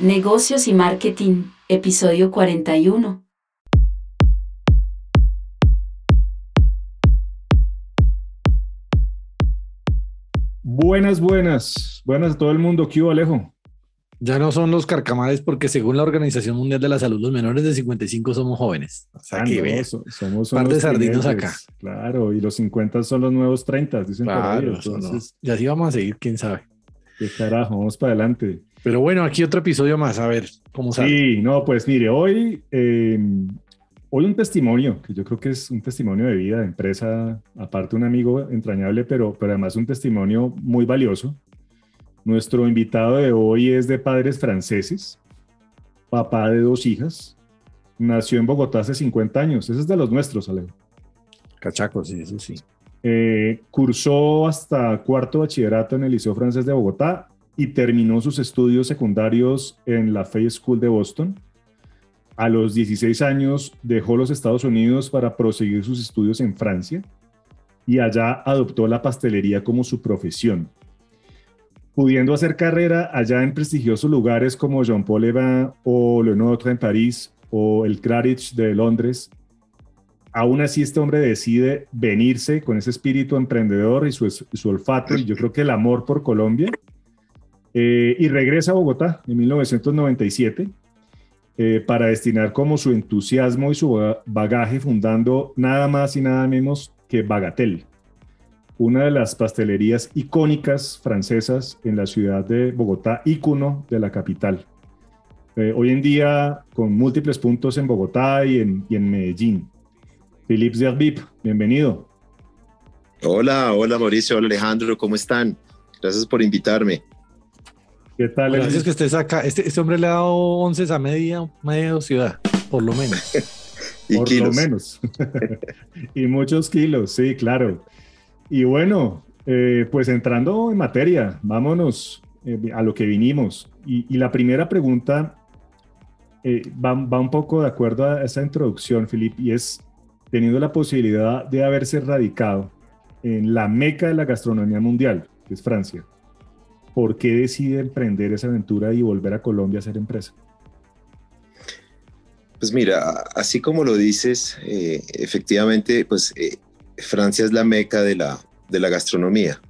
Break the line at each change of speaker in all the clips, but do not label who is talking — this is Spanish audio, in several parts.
Negocios y Marketing, episodio 41.
Buenas, buenas. Buenas a todo el mundo. ¿Qué hubo, Alejo?
Ya no son los carcamales porque según la Organización Mundial de la Salud, los menores de 55 somos jóvenes.
O sea, que ah, somos
un par de sardinos acá.
Claro, y los 50 son los nuevos 30, dicen
claro, Entonces, Y así vamos a seguir, quién sabe.
Qué carajo, vamos para adelante.
Pero bueno, aquí otro episodio más, a ver cómo sale.
Sí, no, pues mire, hoy, em, hoy un testimonio, que yo creo que es un testimonio de vida, de empresa, aparte un amigo entrañable, pero, pero además un testimonio muy valioso. Nuestro invitado de hoy es de padres franceses, papá de dos hijas, nació en Bogotá hace 50 años, ese es de los nuestros, Alejo.
Cachacos, sí, eso sí.
Eh, cursó hasta cuarto bachillerato en el Liceo Francés de Bogotá y terminó sus estudios secundarios en la Fay School de Boston. A los 16 años dejó los Estados Unidos para proseguir sus estudios en Francia y allá adoptó la pastelería como su profesión, pudiendo hacer carrera allá en prestigiosos lugares como Jean Paul Evin o Le Notre en París o el Claridge de Londres. Aún así, este hombre decide venirse con ese espíritu emprendedor y su olfato y yo creo que el amor por Colombia eh, y regresa a Bogotá en 1997 eh, para destinar como su entusiasmo y su bagaje fundando nada más y nada menos que Bagatel, una de las pastelerías icónicas francesas en la ciudad de Bogotá, ícono de la capital. Eh, hoy en día con múltiples puntos en Bogotá y en, y en Medellín. Philippe Zerbib, bienvenido.
Hola, hola Mauricio, hola Alejandro, ¿cómo están? Gracias por invitarme.
¿Qué tal? Gracias que estés acá. Este, este, hombre le ha dado once a media, media ciudad, por lo menos.
y por lo menos. y muchos kilos, sí, claro. Y bueno, eh, pues entrando en materia, vámonos eh, a lo que vinimos. Y, la primera pregunta eh, va, va, un poco de acuerdo a esa introducción, Filip, y es teniendo la posibilidad de haberse radicado en la meca de la gastronomía mundial, que es Francia. ¿Por qué decide emprender esa aventura y volver a Colombia a hacer empresa?
Pues mira, así como lo dices, eh, efectivamente, pues eh, Francia es la meca de la, de la gastronomía.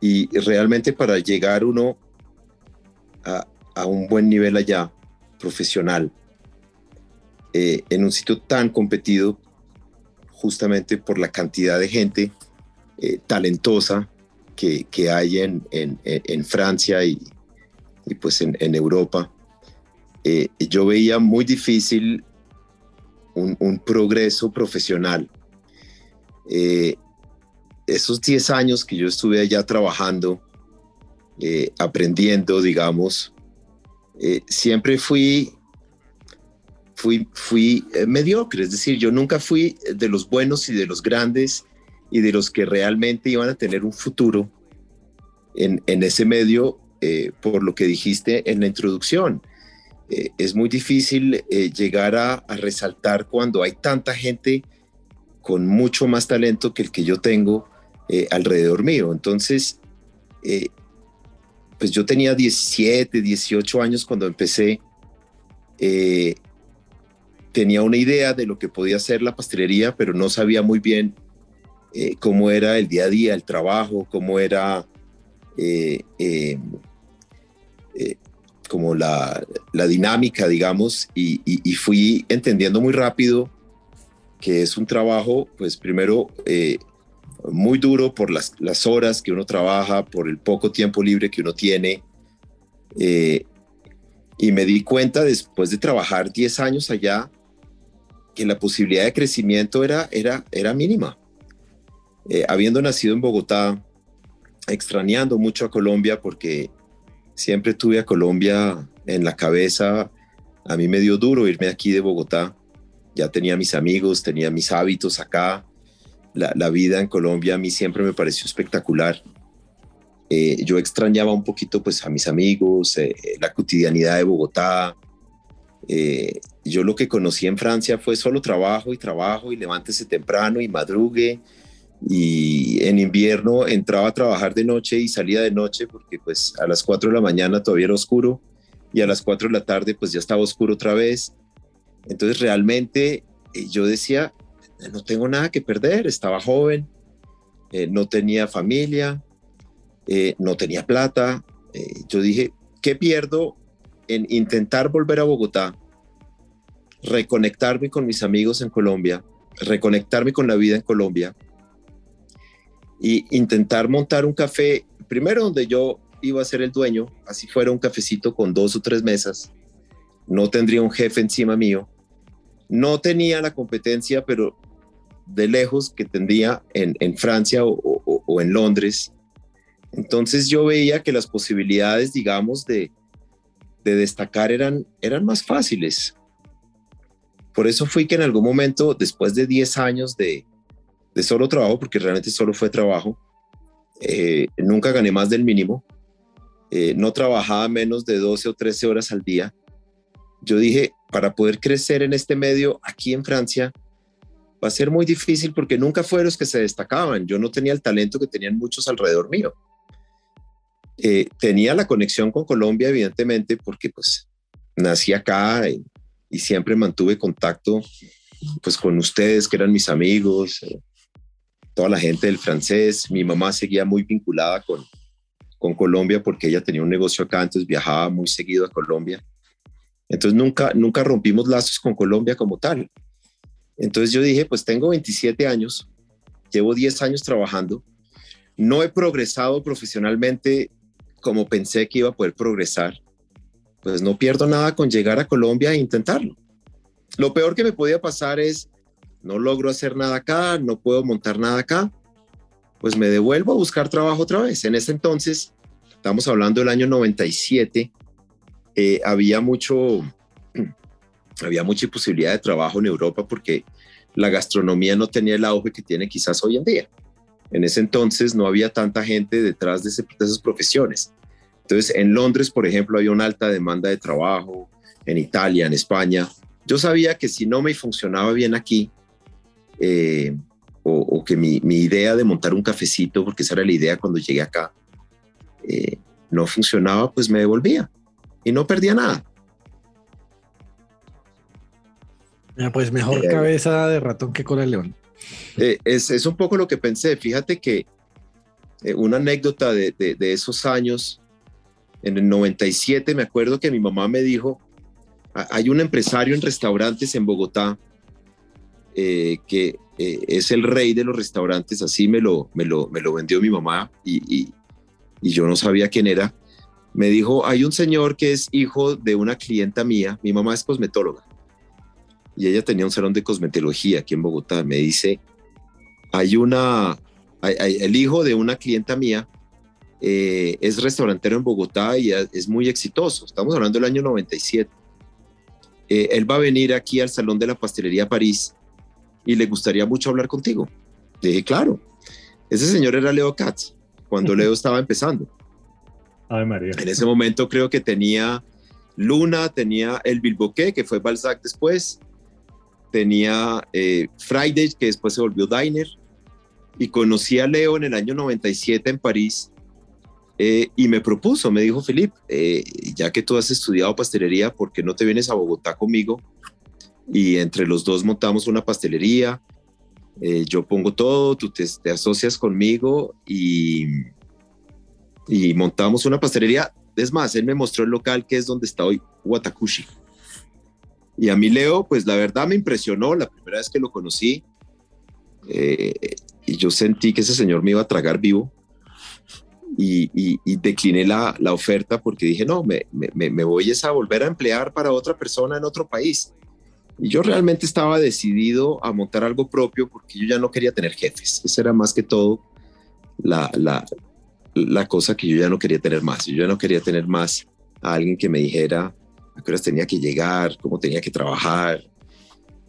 Y realmente para llegar uno a, un buen nivel allá, profesional, eh, en un sitio tan competido, justamente por la cantidad de gente talentosa, que, hay en, Francia y, pues en, Europa, eh, yo veía muy difícil un, un progreso profesional. Eh, esos 10 años que yo estuve allá trabajando, eh, aprendiendo, digamos, siempre fui, fui, fui mediocre, es decir, yo nunca fui de los buenos y de los grandes y de los que realmente iban a tener un futuro en, ese medio, eh, por lo que dijiste en la introducción. Eh, es muy difícil eh, llegar a, resaltar cuando hay tanta gente con mucho más talento que el que yo tengo alrededor mío. Entonces, pues yo tenía 17, 18 años cuando empecé. tenía una idea de lo que podía ser la pastelería, pero no sabía muy bien eh, cómo era el día a día, el trabajo, cómo era eh, eh, como la, dinámica, digamos, y, fui entendiendo muy rápido que es un trabajo, pues primero, muy duro por las, las, horas que uno trabaja, por el poco tiempo libre que uno tiene. y me di cuenta después de trabajar 10 años allá que la posibilidad de crecimiento era, era, era mínima. Eh, habiendo nacido en Bogotá, extrañando mucho a Colombia porque siempre tuve a Colombia en la cabeza, a mí me dio duro irme aquí de Bogotá. Ya tenía mis amigos, tenía mis hábitos acá. La, vida en Colombia a mí siempre me pareció espectacular. Eh, yo extrañaba un poquito pues a mis amigos, eh, la cotidianidad de Bogotá. yo lo que conocí en Francia fue solo trabajo y trabajo y levántese temprano y madrugue y en invierno entraba a trabajar de noche y salía de noche porque pues a las 4 de la mañana todavía era oscuro y a las 4 de la tarde pues ya estaba oscuro otra vez. Entonces realmente eh, yo decía, no tengo nada que perder, estaba joven, eh, no tenía familia, eh, no tenía plata. yo dije, ¿qué pierdo en intentar volver a Bogotá, reconectarme con mis amigos en Colombia, reconectarme con la vida en Colombia y intentar montar un café, primero donde yo iba a ser el dueño, así fuera un cafecito con dos o tres mesas, no tendría un jefe encima mío, no tenía la competencia, pero de lejos que tendría en, Francia o, en Londres. Entonces yo veía que las posibilidades, digamos, de, destacar eran, eran más fáciles. Por eso fui que en algún momento, después de 10 años de, solo trabajo, porque realmente solo fue trabajo, eh, nunca gané más del mínimo, eh, no trabajaba menos de 12 o 13 horas al día. Yo dije, para poder crecer en este medio aquí en Francia, va a ser muy difícil porque nunca fueron los que se destacaban. Yo no tenía el talento que tenían muchos alrededor mío. Eh, tenía la conexión con Colombia, evidentemente, porque pues nací acá y, siempre mantuve contacto pues con ustedes, que eran mis amigos, eh, toda la gente del francés. Mi mamá seguía muy vinculada con, con Colombia porque ella tenía un negocio acá, entonces viajaba muy seguido a Colombia. Entonces nunca, nunca rompimos lazos con Colombia como tal. Entonces yo dije, pues tengo 27 años, llevo 10 años trabajando, no he progresado profesionalmente como pensé que iba a poder progresar, pues no pierdo nada con llegar a Colombia e intentarlo. Lo peor que me podía pasar es, no logro hacer nada acá, no puedo montar nada acá, pues me devuelvo a buscar trabajo otra vez. En ese entonces, estamos hablando del año 97, eh, había mucho, había mucha posibilidad de trabajo en Europa porque la gastronomía no tenía el auge que tiene quizás hoy en día. En ese entonces no había tanta gente detrás de, esas profesiones. Entonces, en Londres, por ejemplo, había una alta demanda de trabajo, en Italia, en España. Yo sabía que si no me funcionaba bien aquí, eh, o, que mi, idea de montar un cafecito, porque esa era la idea cuando llegué acá, eh, no funcionaba, pues me devolvía y no perdía nada.
pues mejor eh, cabeza de ratón que cola de león.
Es, es, un poco lo que pensé. Fíjate que una anécdota de, de, esos años, en el 97, me acuerdo que mi mamá me dijo, hay un empresario en restaurantes en Bogotá que eh, es el rey de los restaurantes, así me lo, me lo, me lo vendió mi mamá y, yo no sabía quién era. Me dijo, hay un señor que es hijo de una clienta mía, mi mamá es cosmetóloga y ella tenía un salón de cosmetología aquí en Bogotá. Me dice, hay una, el hijo de una clienta mía eh, es restaurantero en Bogotá y es muy exitoso. Estamos hablando del año 97. Eh, él va a venir aquí al Salón de la Pastelería París y le gustaría mucho hablar contigo. dije, claro, ese señor era Leo Katz, cuando Leo estaba empezando.
Ay, María.
En ese momento creo que tenía Luna, tenía El Bilboqué, que fue Balzac después, tenía eh, Friday, que después se volvió Diner, y conocí a Leo en el año 97 en París, eh, y me propuso, me dijo, Felipe, eh, ya que tú has estudiado pastelería, ¿por qué no te vienes a Bogotá conmigo y entre los dos montamos una pastelería. Eh, yo pongo todo, tú te, asocias conmigo y, y montamos una pastelería. Es más, él me mostró el local que es donde está hoy Watakushi. Y a mí Leo, pues la verdad me impresionó la primera vez que lo conocí. Eh, y yo sentí que ese señor me iba a tragar vivo. Y, y, decliné la, la, oferta porque dije, no, me, me, me voy a volver a emplear para otra persona en otro país. Y yo realmente estaba decidido a montar algo propio porque yo ya no quería tener jefes. Esa era más que todo la, la, la cosa que yo ya no quería tener más. Yo ya no quería tener más a alguien que me dijera a qué horas tenía que llegar, cómo tenía que trabajar,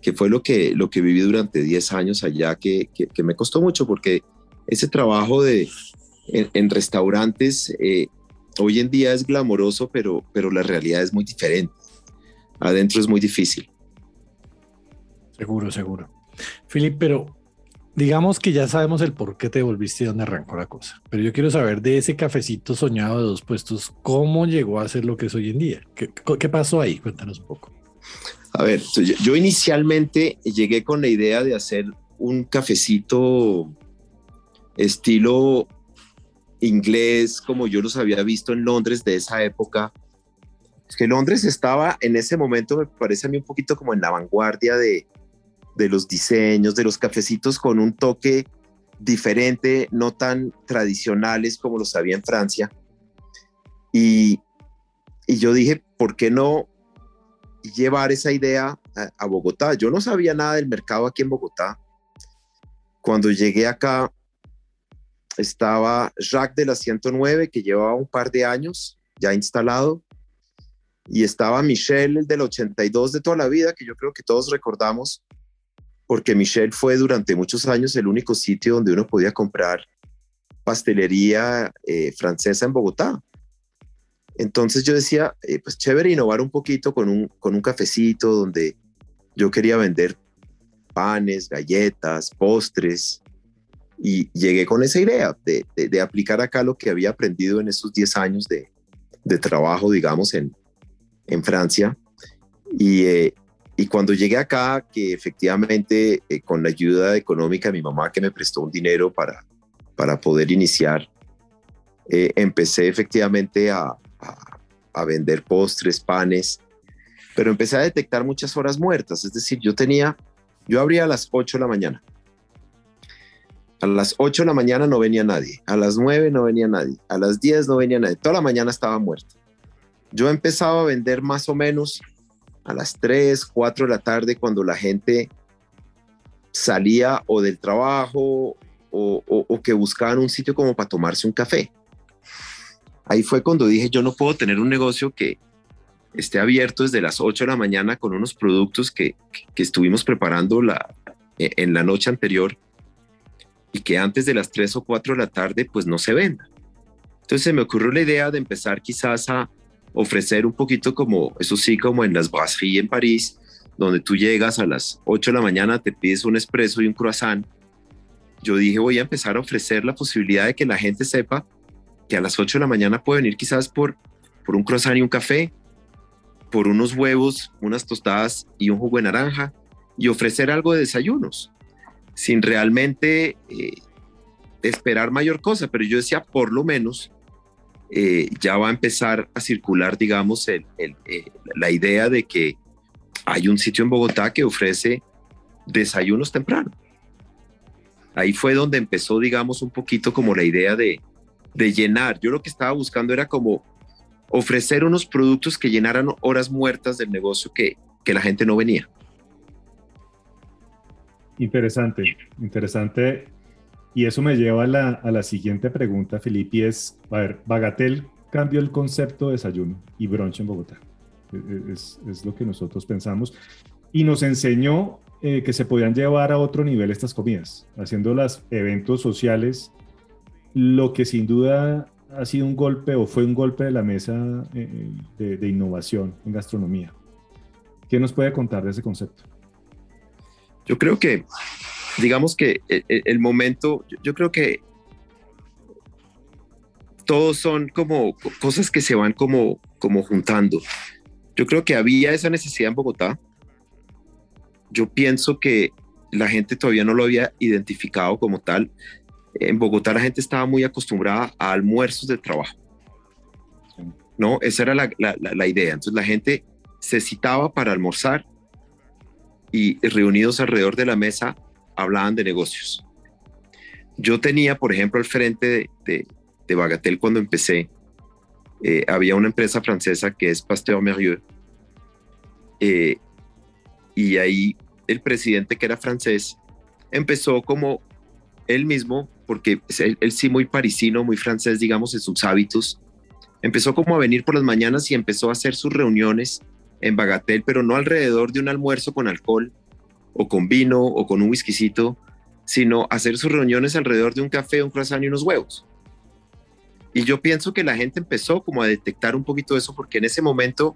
que fue lo que, lo que viví durante 10 años allá, que, que, me costó mucho porque ese trabajo de, en, restaurantes eh, hoy en día es glamoroso, pero, pero la realidad es muy diferente. Adentro es muy difícil.
Seguro, seguro. Filip, pero digamos que ya sabemos el por qué te volviste y dónde arrancó la cosa, pero yo quiero saber de ese cafecito soñado de dos puestos, ¿cómo llegó a ser lo que es hoy en día? ¿Qué, qué pasó ahí? Cuéntanos un poco.
A ver, yo inicialmente llegué con la idea de hacer un cafecito estilo inglés como yo los había visto en Londres de esa época. Es que Londres estaba en ese momento, me parece a mí un poquito como en la vanguardia de, de los diseños, de los cafecitos con un toque diferente, no tan tradicionales como los había en Francia. Y, y yo dije, ¿por qué no llevar esa idea a, Bogotá? Yo no sabía nada del mercado aquí en Bogotá. Cuando llegué acá, estaba Jacques de la 109, que llevaba un par de años ya instalado, y estaba Michel, el del 82 de toda la vida, que yo creo que todos recordamos, porque Michel fue durante muchos años el único sitio donde uno podía comprar pastelería eh, francesa en Bogotá. Entonces yo decía, eh, pues chévere innovar un poquito con un, con un cafecito donde yo quería vender panes, galletas, postres, y llegué con esa idea de, de, aplicar acá lo que había aprendido en esos 10 años de, de trabajo, digamos, en, en Francia. Y, eh, y, cuando llegué acá, que efectivamente eh, con la ayuda económica de mi mamá que me prestó un dinero para, para poder iniciar, eh, empecé efectivamente a, a, a vender postres, panes, pero empecé a detectar muchas horas muertas. Es decir, yo tenía, yo abría a las 8 de la mañana a las 8 de la mañana no venía nadie, a las 9 no venía nadie, a las 10 no venía nadie, toda la mañana estaba muerto. Yo empezaba a vender más o menos a las 3, 4 de la tarde cuando la gente salía o del trabajo o, que buscaban un sitio como para tomarse un café. Ahí fue cuando dije, yo no puedo tener un negocio que esté abierto desde las 8 de la mañana con unos productos que, que estuvimos preparando la, en la noche anterior y que antes de las 3 o 4 de la tarde pues no se venda. Entonces se me ocurrió la idea de empezar quizás a ofrecer un poquito como, eso sí, como en las brasseries en París, donde tú llegas a las 8 de la mañana, te pides un espresso y un croissant. Yo dije, voy a empezar a ofrecer la posibilidad de que la gente sepa que a las 8 de la mañana puede venir quizás por, por un croissant y un café, por unos huevos, unas tostadas y un jugo de naranja, y ofrecer algo de desayunos sin realmente eh, esperar mayor cosa, pero yo decía, por lo menos eh, ya va a empezar a circular, digamos, eh, la idea de que hay un sitio en Bogotá que ofrece desayunos temprano. Ahí fue donde empezó, digamos, un poquito como la idea de, llenar. Yo lo que estaba buscando era como ofrecer unos productos que llenaran horas muertas del negocio que la gente no venía.
Interesante, interesante. Y eso me lleva a la, a la siguiente pregunta, Felipe, es, a ver, Bagatel cambió el concepto de desayuno y brunch en Bogotá. E, e, es, es lo que nosotros pensamos. Y nos enseñó eh, que se podían llevar a otro nivel estas comidas, haciendo los eventos sociales, lo que sin duda ha sido un golpe o fue un golpe de la mesa eh, de, de innovación en gastronomía. ¿Qué nos puede contar de ese concepto?
Yo creo que, digamos que e, e, el, momento, yo creo que todos son como cosas que se van como, como juntando. Yo creo que había esa necesidad en Bogotá. Yo pienso que la gente todavía no lo había identificado como tal. En Bogotá la gente estaba muy acostumbrada a almuerzos de trabajo. ¿No? Esa era la, la, la idea. Entonces la gente se citaba para almorzar y reunidos alrededor de la mesa hablaban de negocios. Yo tenía, por ejemplo, al frente de, de, Bagatel cuando empecé, eh, había una empresa francesa que es Pasteur Merieux, eh, y ahí el presidente que era francés empezó como él mismo, porque él, él, sí muy parisino, muy francés, digamos, en sus hábitos, empezó como a venir por las mañanas y empezó a hacer sus reuniones en Bagatel, pero no alrededor de un almuerzo con alcohol o con vino o con un whiskycito, sino hacer sus reuniones alrededor de un café, un croissant y unos huevos. Y yo pienso que la gente empezó como a detectar un poquito eso porque en ese momento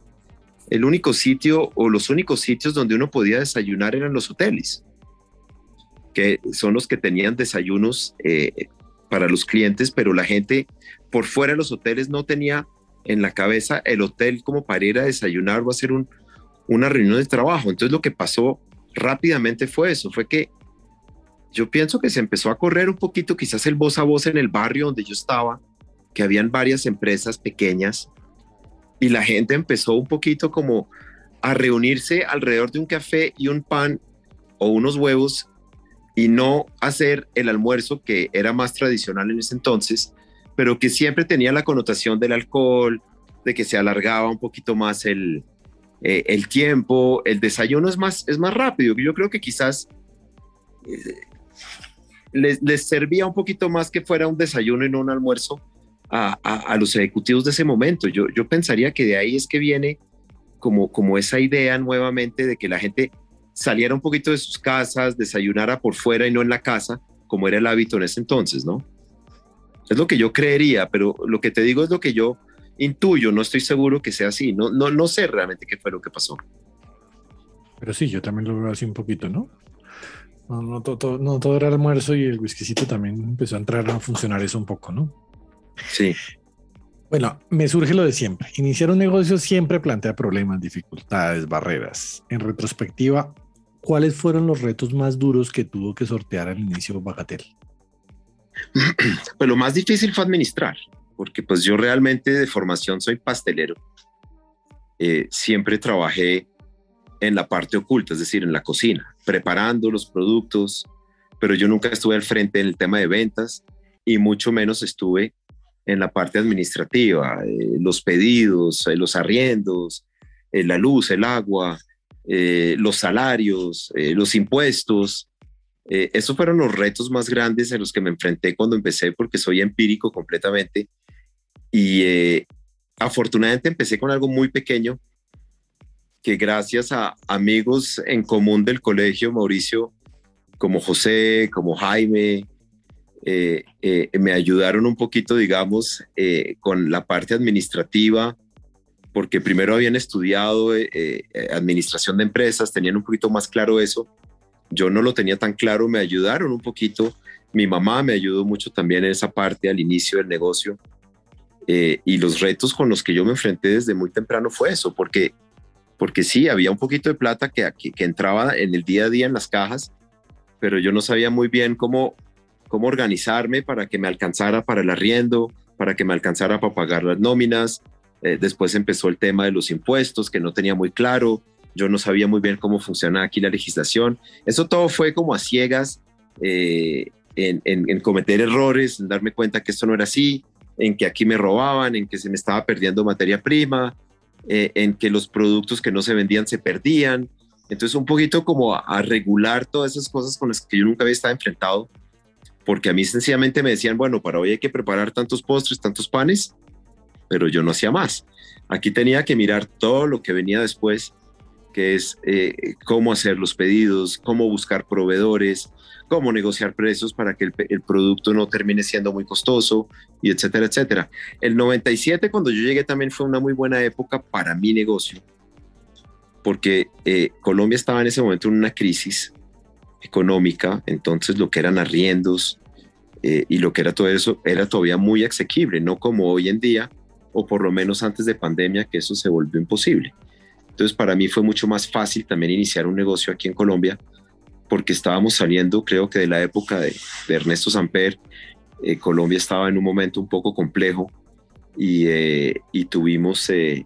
el único sitio o los únicos sitios donde uno podía desayunar eran los hoteles. que son los que tenían desayunos eh, para los clientes, pero la gente por fuera de los hoteles no tenía en la cabeza el hotel como para ir a desayunar o hacer un, una reunión de trabajo. Entonces lo que pasó rápidamente fue eso, fue que yo pienso que se empezó a correr un poquito quizás el voz a voz en el barrio donde yo estaba, que habían varias empresas pequeñas y la gente empezó un poquito como a reunirse alrededor de un café y un pan o unos huevos y no hacer el almuerzo que era más tradicional en ese entonces, pero que siempre tenía la connotación del alcohol, de que se alargaba un poquito más el, eh, el tiempo, el desayuno es más, es más rápido. Yo creo que quizás eh, les, servía un poquito más que fuera un desayuno y no un almuerzo a, a, los ejecutivos de ese momento. Yo, yo pensaría que de ahí es que viene como, como esa idea nuevamente de que la gente saliera un poquito de sus casas, desayunara por fuera y no en la casa, como era el hábito en ese entonces, ¿no? Es lo que yo creería, pero lo que te digo es lo que yo intuyo, no estoy seguro que sea así, no, no, no sé realmente qué fue lo que pasó.
Pero sí, yo también lo veo así un poquito, ¿no? No, no, todo, no todo era almuerzo y el whiskycito también empezó a entrar a funcionar eso un poco, ¿no?
Sí.
Bueno, me surge lo de siempre. Iniciar un negocio siempre plantea problemas, dificultades, barreras. En retrospectiva, ¿cuáles fueron los retos más duros que tuvo que sortear al inicio Bacatel?
Pues lo más difícil fue administrar, porque pues yo realmente de formación soy pastelero. Eh, siempre trabajé en la parte oculta, es decir, en la cocina, preparando los productos, pero yo nunca estuve al frente en el tema de ventas y mucho menos estuve en la parte administrativa, eh, los pedidos, eh, los arriendos, la luz, el agua, los salarios, los impuestos. Eh, esos fueron los retos más grandes en los que me enfrenté cuando empecé, porque soy empírico completamente. Y eh, afortunadamente empecé con algo muy pequeño, que gracias a amigos en común del colegio, Mauricio, como José, como Jaime, eh, me ayudaron un poquito, digamos, con la parte administrativa, porque primero habían estudiado administración de empresas, tenían un poquito más claro eso yo no lo tenía tan claro, me ayudaron un poquito. Mi mamá me ayudó mucho también en esa parte al inicio del negocio. Eh, y los retos con los que yo me enfrenté desde muy temprano fue eso, porque, porque sí, había un poquito de plata que, que, entraba en el día a día en las cajas, pero yo no sabía muy bien cómo, cómo organizarme para que me alcanzara para el arriendo, para que me alcanzara para pagar las nóminas. Eh, después empezó el tema de los impuestos, que no tenía muy claro yo no sabía muy bien cómo funcionaba aquí la legislación. Eso todo fue como a ciegas, eh, en, cometer errores, en darme cuenta que esto no era así, en que aquí me robaban, en que se me estaba perdiendo materia prima, eh, en que los productos que no se vendían se perdían. Entonces un poquito como a, regular todas esas cosas con las que yo nunca había estado enfrentado, porque a mí sencillamente me decían, bueno, para hoy hay que preparar tantos postres, tantos panes, pero yo no hacía más. Aquí tenía que mirar todo lo que venía después que es eh, cómo hacer los pedidos, cómo buscar proveedores, cómo negociar precios para que el, producto no termine siendo muy costoso, y etcétera, etcétera. El 97, cuando yo llegué, también fue una muy buena época para mi negocio, porque eh, Colombia estaba en ese momento en una crisis económica, entonces lo que eran arriendos eh, y lo que era todo eso era todavía muy asequible, no como hoy en día, o por lo menos antes de pandemia, que eso se volvió imposible. Entonces para mí fue mucho más fácil también iniciar un negocio aquí en Colombia porque estábamos saliendo creo que de la época de, Ernesto Samper. Eh, Colombia estaba en un momento un poco complejo y, eh, tuvimos eh,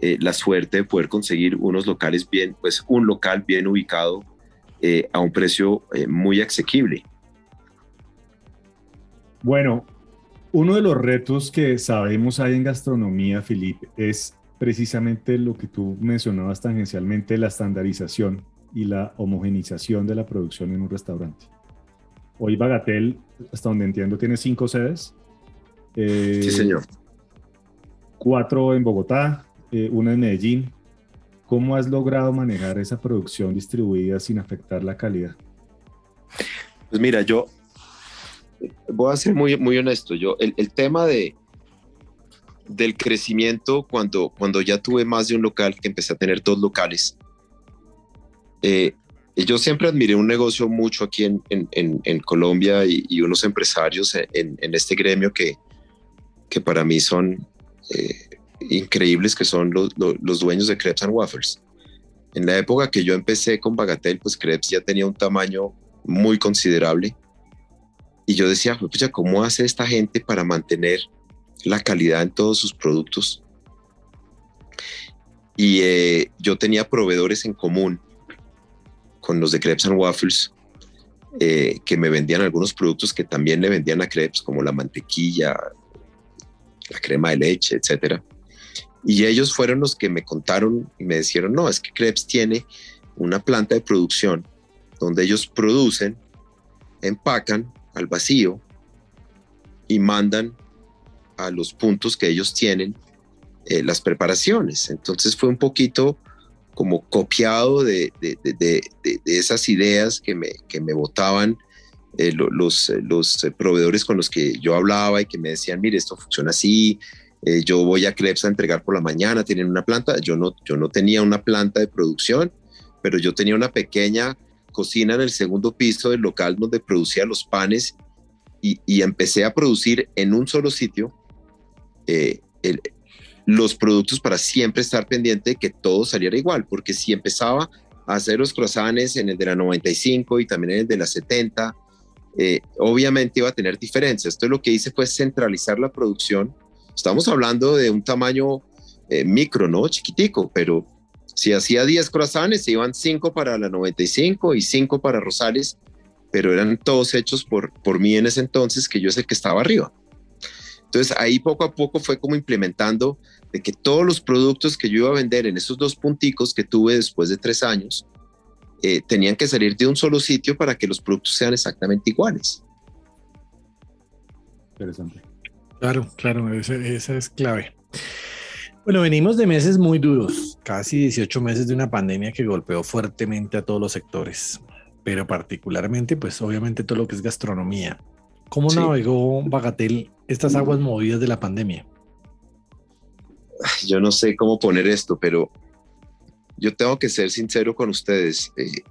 la suerte de poder conseguir unos locales bien, pues un local bien ubicado a un precio muy asequible.
Bueno, uno de los retos que sabemos hay en gastronomía, Felipe, es precisamente lo que tú mencionabas tangencialmente, la estandarización y la homogenización de la producción en un restaurante. Hoy Bagatel, hasta donde entiendo, tiene cinco sedes.
Eh, sí, señor.
Cuatro en Bogotá, eh, una en Medellín. ¿Cómo has logrado manejar esa producción distribuida sin afectar la calidad?
Pues mira, yo voy a ser muy, muy honesto. Yo, el, el tema de, del crecimiento cuando, cuando ya tuve más de un local, que empecé a tener dos locales. Eh, yo siempre admiré un negocio mucho aquí en, en, Colombia y, unos empresarios en, este gremio que, que para mí son eh, increíbles, que son los, los, dueños de Crepes and Waffles. En la época que yo empecé con Bagatel, pues Crepes ya tenía un tamaño muy considerable. Y yo decía, pues, ¿cómo hace esta gente para mantener la calidad en todos sus productos? Y eh, yo tenía proveedores en común con los de Crepes and Waffles, eh, que me vendían algunos productos que también le vendían a Crepes, como la mantequilla, la crema de leche, etcétera. Y ellos fueron los que me contaron y me dijeron, no, es que Crepes tiene una planta de producción donde ellos producen, empacan al vacío y mandan a los puntos que ellos tienen eh, las preparaciones. Entonces fue un poquito como copiado de, esas ideas que me, que me botaban eh, los, los proveedores con los que yo hablaba y que me decían, mire, esto funciona así, eh, yo voy a Krebs a entregar por la mañana, tienen una planta, yo no, yo no tenía una planta de producción, pero yo tenía una pequeña cocina en el segundo piso del local donde producía los panes y, empecé a producir en un solo sitio eh, los productos para siempre estar pendiente de que todo saliera igual, porque si empezaba a hacer los croissants en el de la 95 y también en el de la 70, eh, obviamente iba a tener diferencias. Entonces lo que hice fue centralizar la producción. Estamos hablando de un tamaño eh, micro, ¿no? Chiquitico, pero si hacía 10 croissants, se iban 5 para la 95 y 5 para Rosales, pero eran todos hechos por, por mí en ese entonces, que yo es el que estaba arriba. Entonces ahí poco a poco fue como implementando de que todos los productos que yo iba a vender en esos dos punticos que tuve después de tres años, eh, tenían que salir de un solo sitio para que los productos sean exactamente iguales.
Interesante. Claro, claro, esa, esa es clave. Bueno, venimos de meses muy duros, casi 18 meses de una pandemia que golpeó fuertemente a todos los sectores, pero particularmente, pues obviamente todo lo que es gastronomía. ¿Cómo navegó Bagatel estas aguas movidas de la pandemia?
Yo no sé cómo poner esto, pero yo tengo que ser sincero con ustedes. Eh,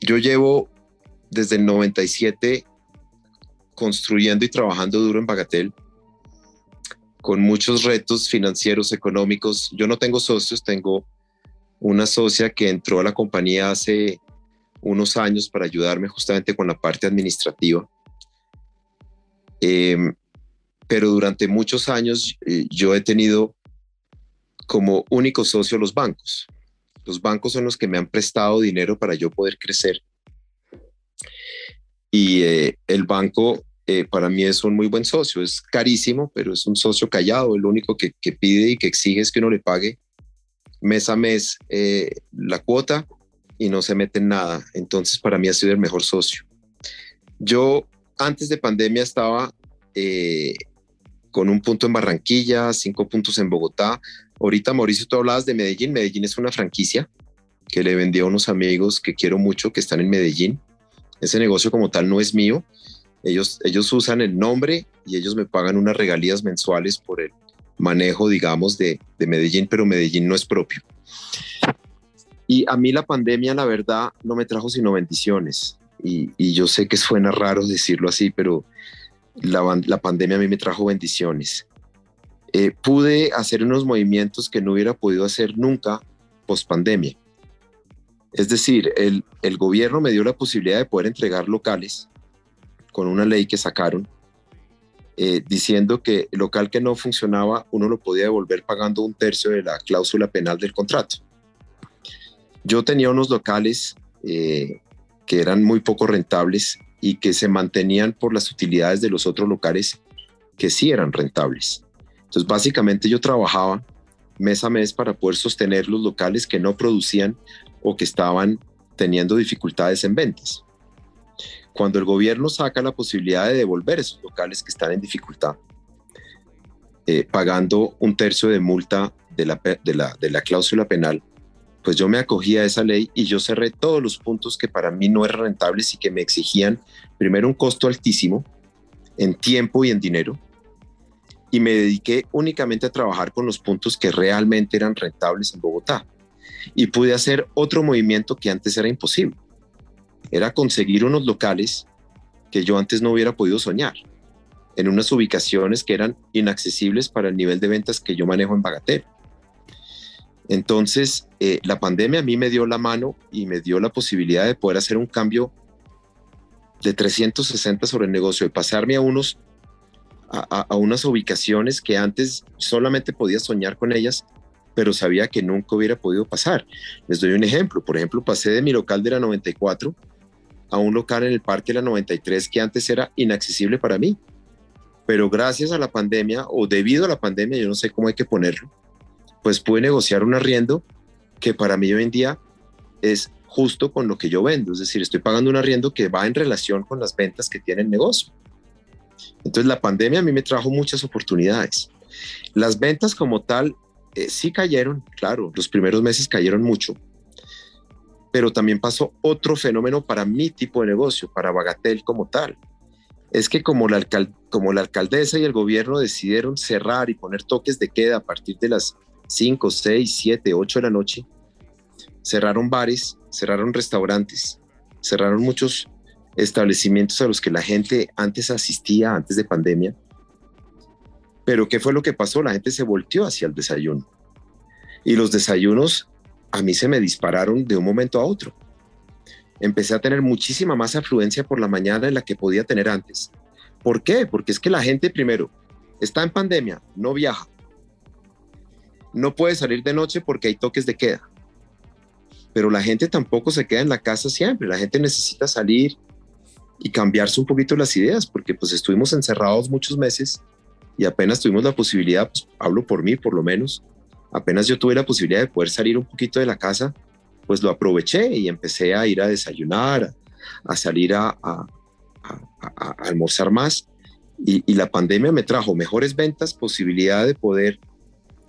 yo llevo desde el 97 construyendo y trabajando duro en Bagatel, con muchos retos financieros, económicos. Yo no tengo socios, tengo una socia que entró a la compañía hace unos años para ayudarme justamente con la parte administrativa. Em, pero durante muchos años eh, yo he tenido como único socio los bancos. Los bancos son los que me han prestado dinero para yo poder crecer. Y eh, el banco eh, para mí es un muy buen socio. Es carísimo, pero es un socio callado. Lo único que, pide y que exige es que uno le pague mes a mes la cuota y no se mete en nada. Entonces, para mí ha sido el mejor socio. Yo antes de pandemia estaba eh, con un punto en Barranquilla, cinco puntos en Bogotá. Ahorita, Mauricio, tú hablabas de Medellín. Medellín es una franquicia que le vendí a unos amigos que quiero mucho que están en Medellín. Ese negocio como tal no es mío. Ellos, ellos usan el nombre y ellos me pagan unas regalías mensuales por el manejo, digamos, de, de Medellín, pero Medellín no es propio. Y a mí la pandemia, la verdad, no me trajo sino bendiciones. Y, yo sé que suena raro decirlo así, pero la, la pandemia a mí me trajo bendiciones. Eh, pude hacer unos movimientos que no hubiera podido hacer nunca post pandemia. Es decir, el, el gobierno me dio la posibilidad de poder entregar locales con una ley que sacaron, eh, diciendo que el local que no funcionaba uno lo podía devolver pagando un tercio de la cláusula penal del contrato. Yo tenía unos locales eh, que eran muy poco rentables y que se mantenían por las utilidades de los otros locales que sí eran rentables. Entonces, básicamente yo trabajaba mes a mes para poder sostener los locales que no producían o que estaban teniendo dificultades en ventas. Cuando el gobierno saca la posibilidad de devolver esos locales que están en dificultad, eh, pagando un tercio de multa de la, de la, de la cláusula penal, pues yo me acogí a esa ley y yo cerré todos los puntos que para mí no eran rentables y que me exigían primero un costo altísimo en tiempo y en dinero y me dediqué únicamente a trabajar con los puntos que realmente eran rentables en Bogotá. y pude hacer otro movimiento que antes era imposible. Era conseguir unos locales que yo antes no hubiera podido soñar, en unas ubicaciones que eran inaccesibles para el nivel de ventas que yo manejo en Bagatelle. Entonces, eh, la pandemia a mí me dio la mano y me dio la posibilidad de poder hacer un cambio de 360 sobre el negocio, de pasarme a unos a, unas ubicaciones que antes solamente podía soñar con ellas, pero sabía que nunca hubiera podido pasar. Les doy un ejemplo. Por ejemplo, pasé de mi local de la 94 a un local en el Parque de la 93 que antes era inaccesible para mí. Pero gracias a la pandemia o debido a la pandemia, yo no sé cómo hay que ponerlo, pues pude negociar un arriendo que para mí hoy en día es justo con lo que yo vendo. Es decir, estoy pagando un arriendo que va en relación con las ventas que tiene el negocio. Entonces la pandemia a mí me trajo muchas oportunidades. Las ventas como tal eh, sí cayeron, claro, los primeros meses cayeron mucho, pero también pasó otro fenómeno para mi tipo de negocio, para Bagatel como tal. Es que como la, como la alcaldesa y el gobierno decidieron cerrar y poner toques de queda a partir de las 5, 6, 7, 8 de la noche, cerraron bares, cerraron restaurantes, cerraron muchos establecimientos a los que la gente antes asistía, antes de pandemia. Pero ¿qué fue lo que pasó? La gente se volteó hacia el desayuno. Y los desayunos a mí se me dispararon de un momento a otro. Empecé a tener muchísima más afluencia por la mañana en la que podía tener antes. ¿Por qué? Porque es que la gente primero está en pandemia, no viaja. No puede salir de noche porque hay toques de queda. Pero la gente tampoco se queda en la casa siempre. La gente necesita salir, y cambiarse un poquito las ideas, porque pues estuvimos encerrados muchos meses y apenas tuvimos la posibilidad, pues, hablo por mí por lo menos, apenas yo tuve la posibilidad de poder salir un poquito de la casa, pues lo aproveché y empecé a ir a desayunar, a, salir a, almorzar más. Y, la pandemia me trajo mejores ventas, posibilidad de poder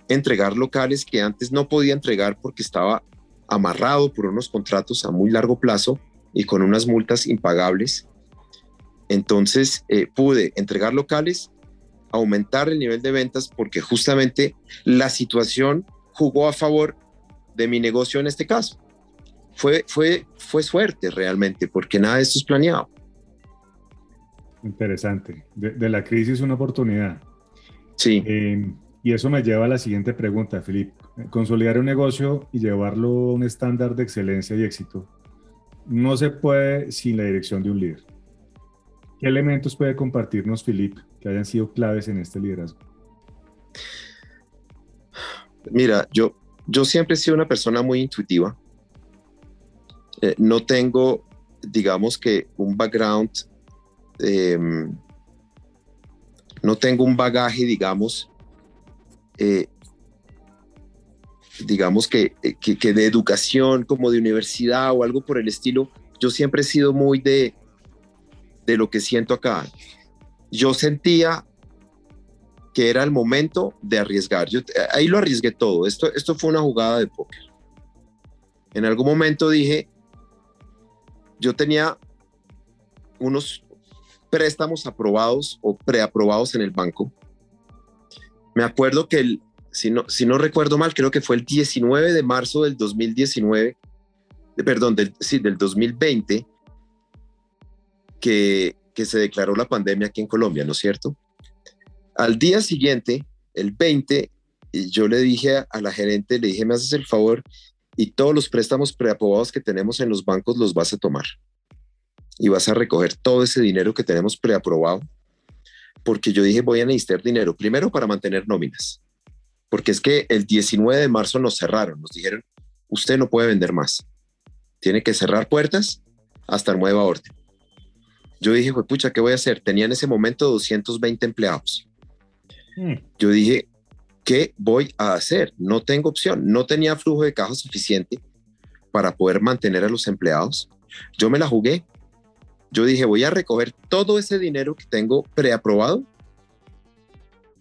entregar locales que antes no podía entregar porque estaba amarrado por unos contratos a muy largo plazo y con unas multas impagables entonces eh, pude entregar locales, aumentar el nivel de ventas porque justamente la situación jugó a favor de mi negocio en este caso. Fue, fue, fue suerte realmente porque nada de esto es planeado.
Interesante. De, la crisis una oportunidad.
Sí.
Eh, y eso me lleva a la siguiente pregunta, Felipe. Consolidar un negocio y llevarlo a un estándar de excelencia y éxito no se puede sin la dirección de un líder. ¿Qué elementos puede compartirnos, Filip, que hayan sido claves en este liderazgo?
Mira, yo, yo siempre he sido una persona muy intuitiva. Eh, no tengo, digamos que, un background, em, no tengo un bagaje, digamos, eh, digamos que, eh, que, que, de educación, como de universidad o algo por el estilo. Yo siempre he sido muy de, de lo que siento acá. Yo sentía que era el momento de arriesgar. Yo, ahí lo arriesgué todo. Esto, esto fue una jugada de póker. En algún momento dije, yo tenía unos préstamos aprobados o preaprobados en el banco. Me acuerdo que, el, si, no, recuerdo mal, creo que fue el 19 de marzo del 2019, perdón, del, sí, del 2020, que, se declaró la pandemia aquí en Colombia, ¿no es cierto? Al día siguiente, el 20, yo le dije a la gerente, le dije, me haces el favor y todos los préstamos preaprobados que tenemos en los bancos los vas a tomar. Y vas a recoger todo ese dinero que tenemos preaprobado, porque yo dije, voy a necesitar dinero, primero para mantener nóminas, porque es que el 19 de marzo nos cerraron, nos dijeron, usted no puede vender más, tiene que cerrar puertas hasta nueva orden. Yo dije, pucha, ¿qué voy a hacer? Tenía en ese momento 220 empleados. Hmm. Yo dije, ¿qué voy a hacer? No tengo opción. No tenía flujo de caja suficiente para poder mantener a los empleados. Yo me la jugué. Yo dije, voy a recoger todo ese dinero que tengo preaprobado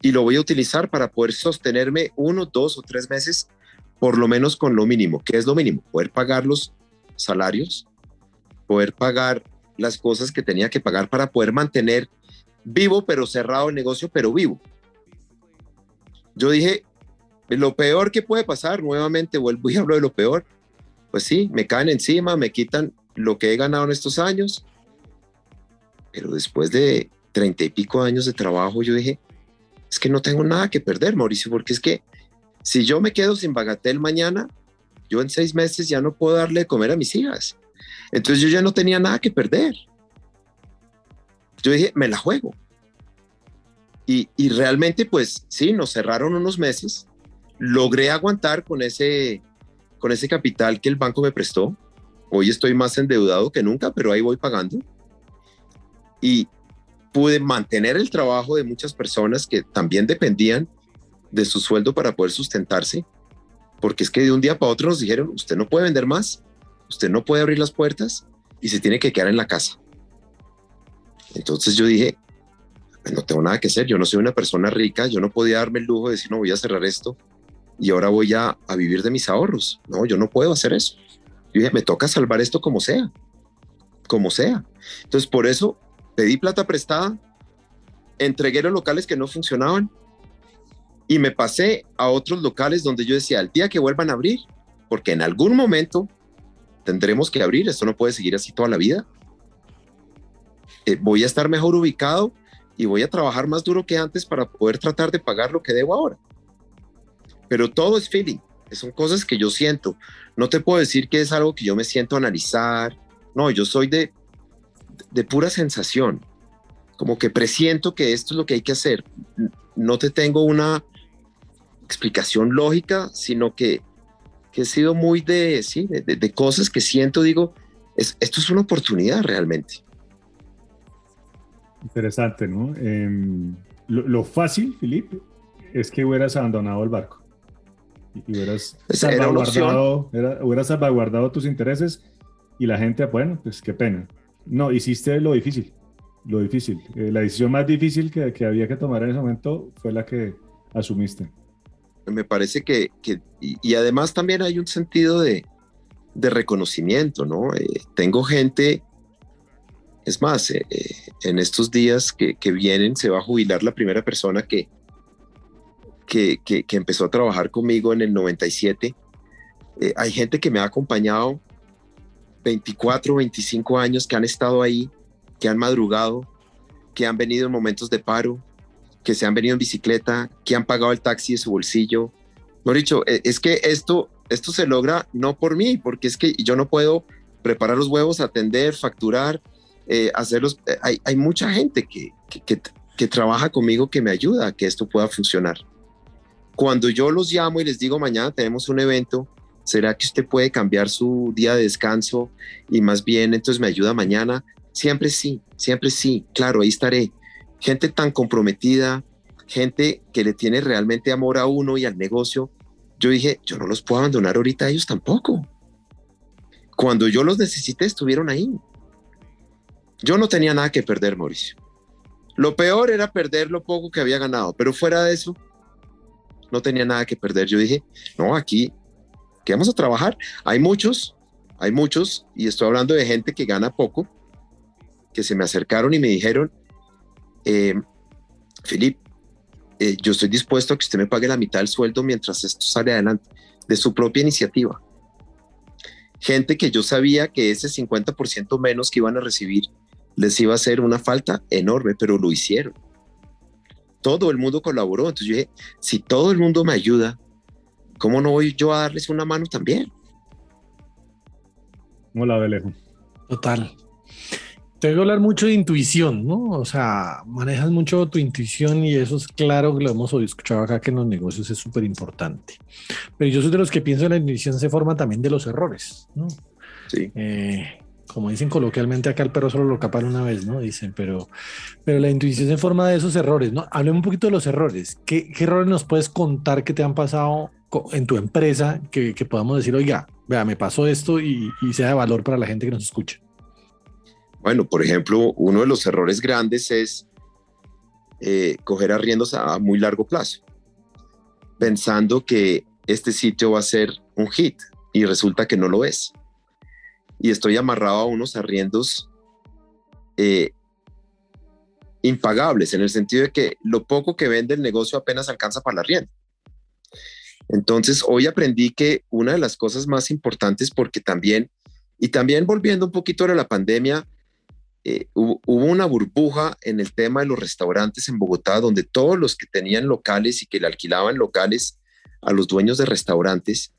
y lo voy a utilizar para poder sostenerme uno, dos o tres meses, por lo menos con lo mínimo. ¿Qué es lo mínimo? Poder pagar los salarios, poder pagar las cosas que tenía que pagar para poder mantener vivo, pero cerrado el negocio, pero vivo. Yo dije, Lo peor que puede pasar, nuevamente vuelvo y hablo de lo peor, pues sí, me caen encima, me quitan lo que he ganado en estos años, pero después de treinta y pico años de trabajo, yo dije, es que no tengo nada que perder, Mauricio, porque es que si yo me quedo sin bagatel mañana, yo en seis meses ya no puedo darle de comer a mis hijas. Entonces yo ya no tenía nada que perder. Yo dije, me la juego. Y, y realmente, pues sí, nos cerraron unos meses. Logré aguantar con ese, con ese capital que el banco me prestó. Hoy estoy más endeudado que nunca, pero ahí voy pagando. Y pude mantener el trabajo de muchas personas que también dependían de su sueldo para poder sustentarse, porque es que de un día para otro nos dijeron, usted no puede vender más, usted no puede abrir las puertas y se tiene que quedar en la casa. Entonces yo dije, pues no tengo nada que hacer, yo no soy una persona rica, yo no podía darme el lujo de decir, no voy a cerrar esto y ahora voy a, a vivir de mis ahorros. No, yo no puedo hacer eso. Yo dije, me toca salvar esto como sea, como sea. Entonces por eso pedí plata prestada, entregué los locales que no funcionaban y me pasé a otros locales donde yo decía, el día que vuelvan a abrir, porque en algún momento tendremos que abrir, esto no puede seguir así toda la vida. Eh, voy a estar mejor ubicado y voy a trabajar más duro que antes para poder tratar de pagar lo que debo ahora. Pero todo es feeling, son cosas que yo siento. No te puedo decir que es algo que yo me siento analizar. No, yo soy de, de pura sensación. Como que presiento que esto es lo que hay que hacer. No te tengo una explicación lógica, sino que, que he sido muy de, sí, de, cosas que siento, digo, esto es una oportunidad realmente.
Interesante, ¿no? Em, lo, fácil, Felipe, es que hubieras abandonado el barco y hubieras salvaguardado, hubieras salvaguardado tus intereses y la gente, bueno, pues qué pena. No, hiciste lo difícil, lo difícil. Eh, la decisión más difícil que, que había que tomar en ese momento fue la que asumiste
me parece que, y, además también hay un sentido de, reconocimiento, ¿no? Eh, tengo gente, es más, eh, en estos días que, vienen se va a jubilar la primera persona que, que, que empezó a trabajar conmigo en el 97. hay gente que me ha acompañado 24, 25 años, que han estado ahí, que han madrugado, que han venido en momentos de paro, que se han venido en bicicleta, que han pagado el taxi de su bolsillo. No dicho, e, es que esto, esto se logra no por mí, porque es que yo no puedo preparar los huevos, atender, facturar, eh, hacerlos. Eh, hay, hay, mucha gente que, que, que, trabaja conmigo que me ayuda a que esto pueda funcionar. Cuando yo los llamo y les digo, mañana tenemos un evento, ¿será que usted puede cambiar su día de descanso y más bien entonces me ayuda mañana? Siempre sí, siempre sí, claro, ahí estaré gente tan comprometida, gente que le tiene realmente amor a uno y al negocio. Yo dije, yo no los puedo abandonar ahorita a ellos tampoco. Cuando yo los necesité, estuvieron ahí. Yo no tenía nada que perder, Mauricio. Lo peor era perder lo poco que había ganado, pero fuera de eso, no tenía nada que perder. Yo dije, no, aquí, que vamos a trabajar. Hay muchos, hay muchos, y estoy hablando de gente que gana poco, que se me acercaron y me dijeron, eh, Filip, eh, yo estoy dispuesto a que usted me pague la mitad del sueldo mientras esto sale adelante, de su propia iniciativa. Gente que yo sabía que ese 50% menos que iban a recibir les iba a hacer una falta enorme, pero lo hicieron. Todo el mundo colaboró. Entonces yo dije, si todo el mundo me ayuda, ¿cómo no voy yo a darles una mano también?
Hola, Belejo.
Total. Tengo que hablar mucho de intuición, ¿no? O sea, manejas mucho tu intuición y eso es claro que lo hemos escuchado acá que en los negocios es súper importante. Pero yo soy de los que pienso que la intuición se forma también de los errores, ¿no?
Sí.
Eh, como dicen coloquialmente acá el perro solo lo capan una vez, ¿no? Dicen, pero, pero la intuición se forma de esos errores, ¿no? Hablemos un poquito de los errores. ¿Qué, errores nos puedes contar que te han pasado en tu empresa que, podamos decir, oiga, vea, me pasó esto y, y sea de valor para la gente que nos escucha?
Bueno, por ejemplo, uno de los errores grandes es eh, coger arriendos a muy largo plazo, pensando que este sitio va a ser un hit y resulta que no lo es. Y estoy amarrado a unos arriendos eh, impagables, en el sentido de que lo poco que vende el negocio apenas alcanza para la arriendo. Entonces, hoy aprendí que una de las cosas más importantes, porque también, y también volviendo un poquito a la pandemia, eh, hubo, una burbuja en el tema de los restaurantes en Bogotá, donde todos los que tenían locales y que le alquilaban locales a los dueños de restaurantes,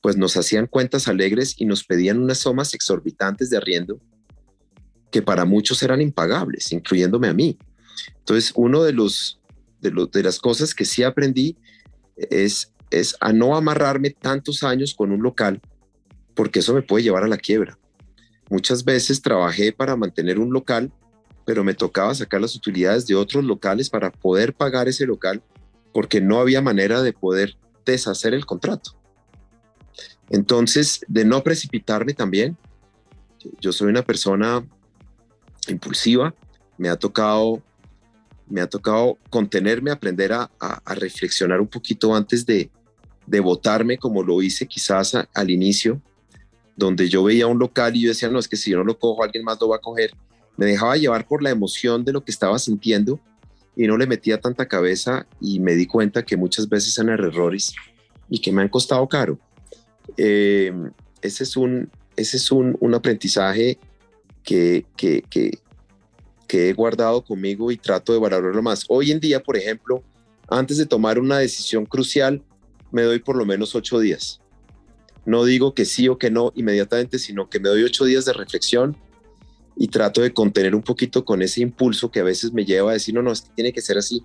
pues nos hacían cuentas alegres y nos pedían unas sumas exorbitantes de arriendo que para muchos eran impagables, incluyéndome a mí. Entonces, uno de los de, de las cosas que sí aprendí es es a no amarrarme tantos años con un local, porque eso me puede llevar a la quiebra. Muchas veces trabajé para mantener un local, pero me tocaba sacar las utilidades de otros locales para poder pagar ese local porque no había manera de poder deshacer el contrato. Entonces, de no precipitarme también, yo soy una persona impulsiva, me ha tocado, me ha tocado contenerme, aprender a, reflexionar un poquito antes de, de votarme como lo hice quizás al inicio, donde yo veía un local y yo decía, no, es que si yo no lo cojo, alguien más lo va a coger. Me dejaba llevar por la emoción de lo que estaba sintiendo y no le metía tanta cabeza y me di cuenta que muchas veces eran errores y que me han costado caro. Eh, ese es un, ese es un, un aprendizaje que, que, que, que he guardado conmigo y trato de valorarlo más. Hoy en día, por ejemplo, antes de tomar una decisión crucial, me doy por lo menos ocho días no digo que sí o que no inmediatamente, sino que me doy ocho días de reflexión y trato de contener un poquito con ese impulso que a veces me lleva a decir, no, no, tiene que ser así,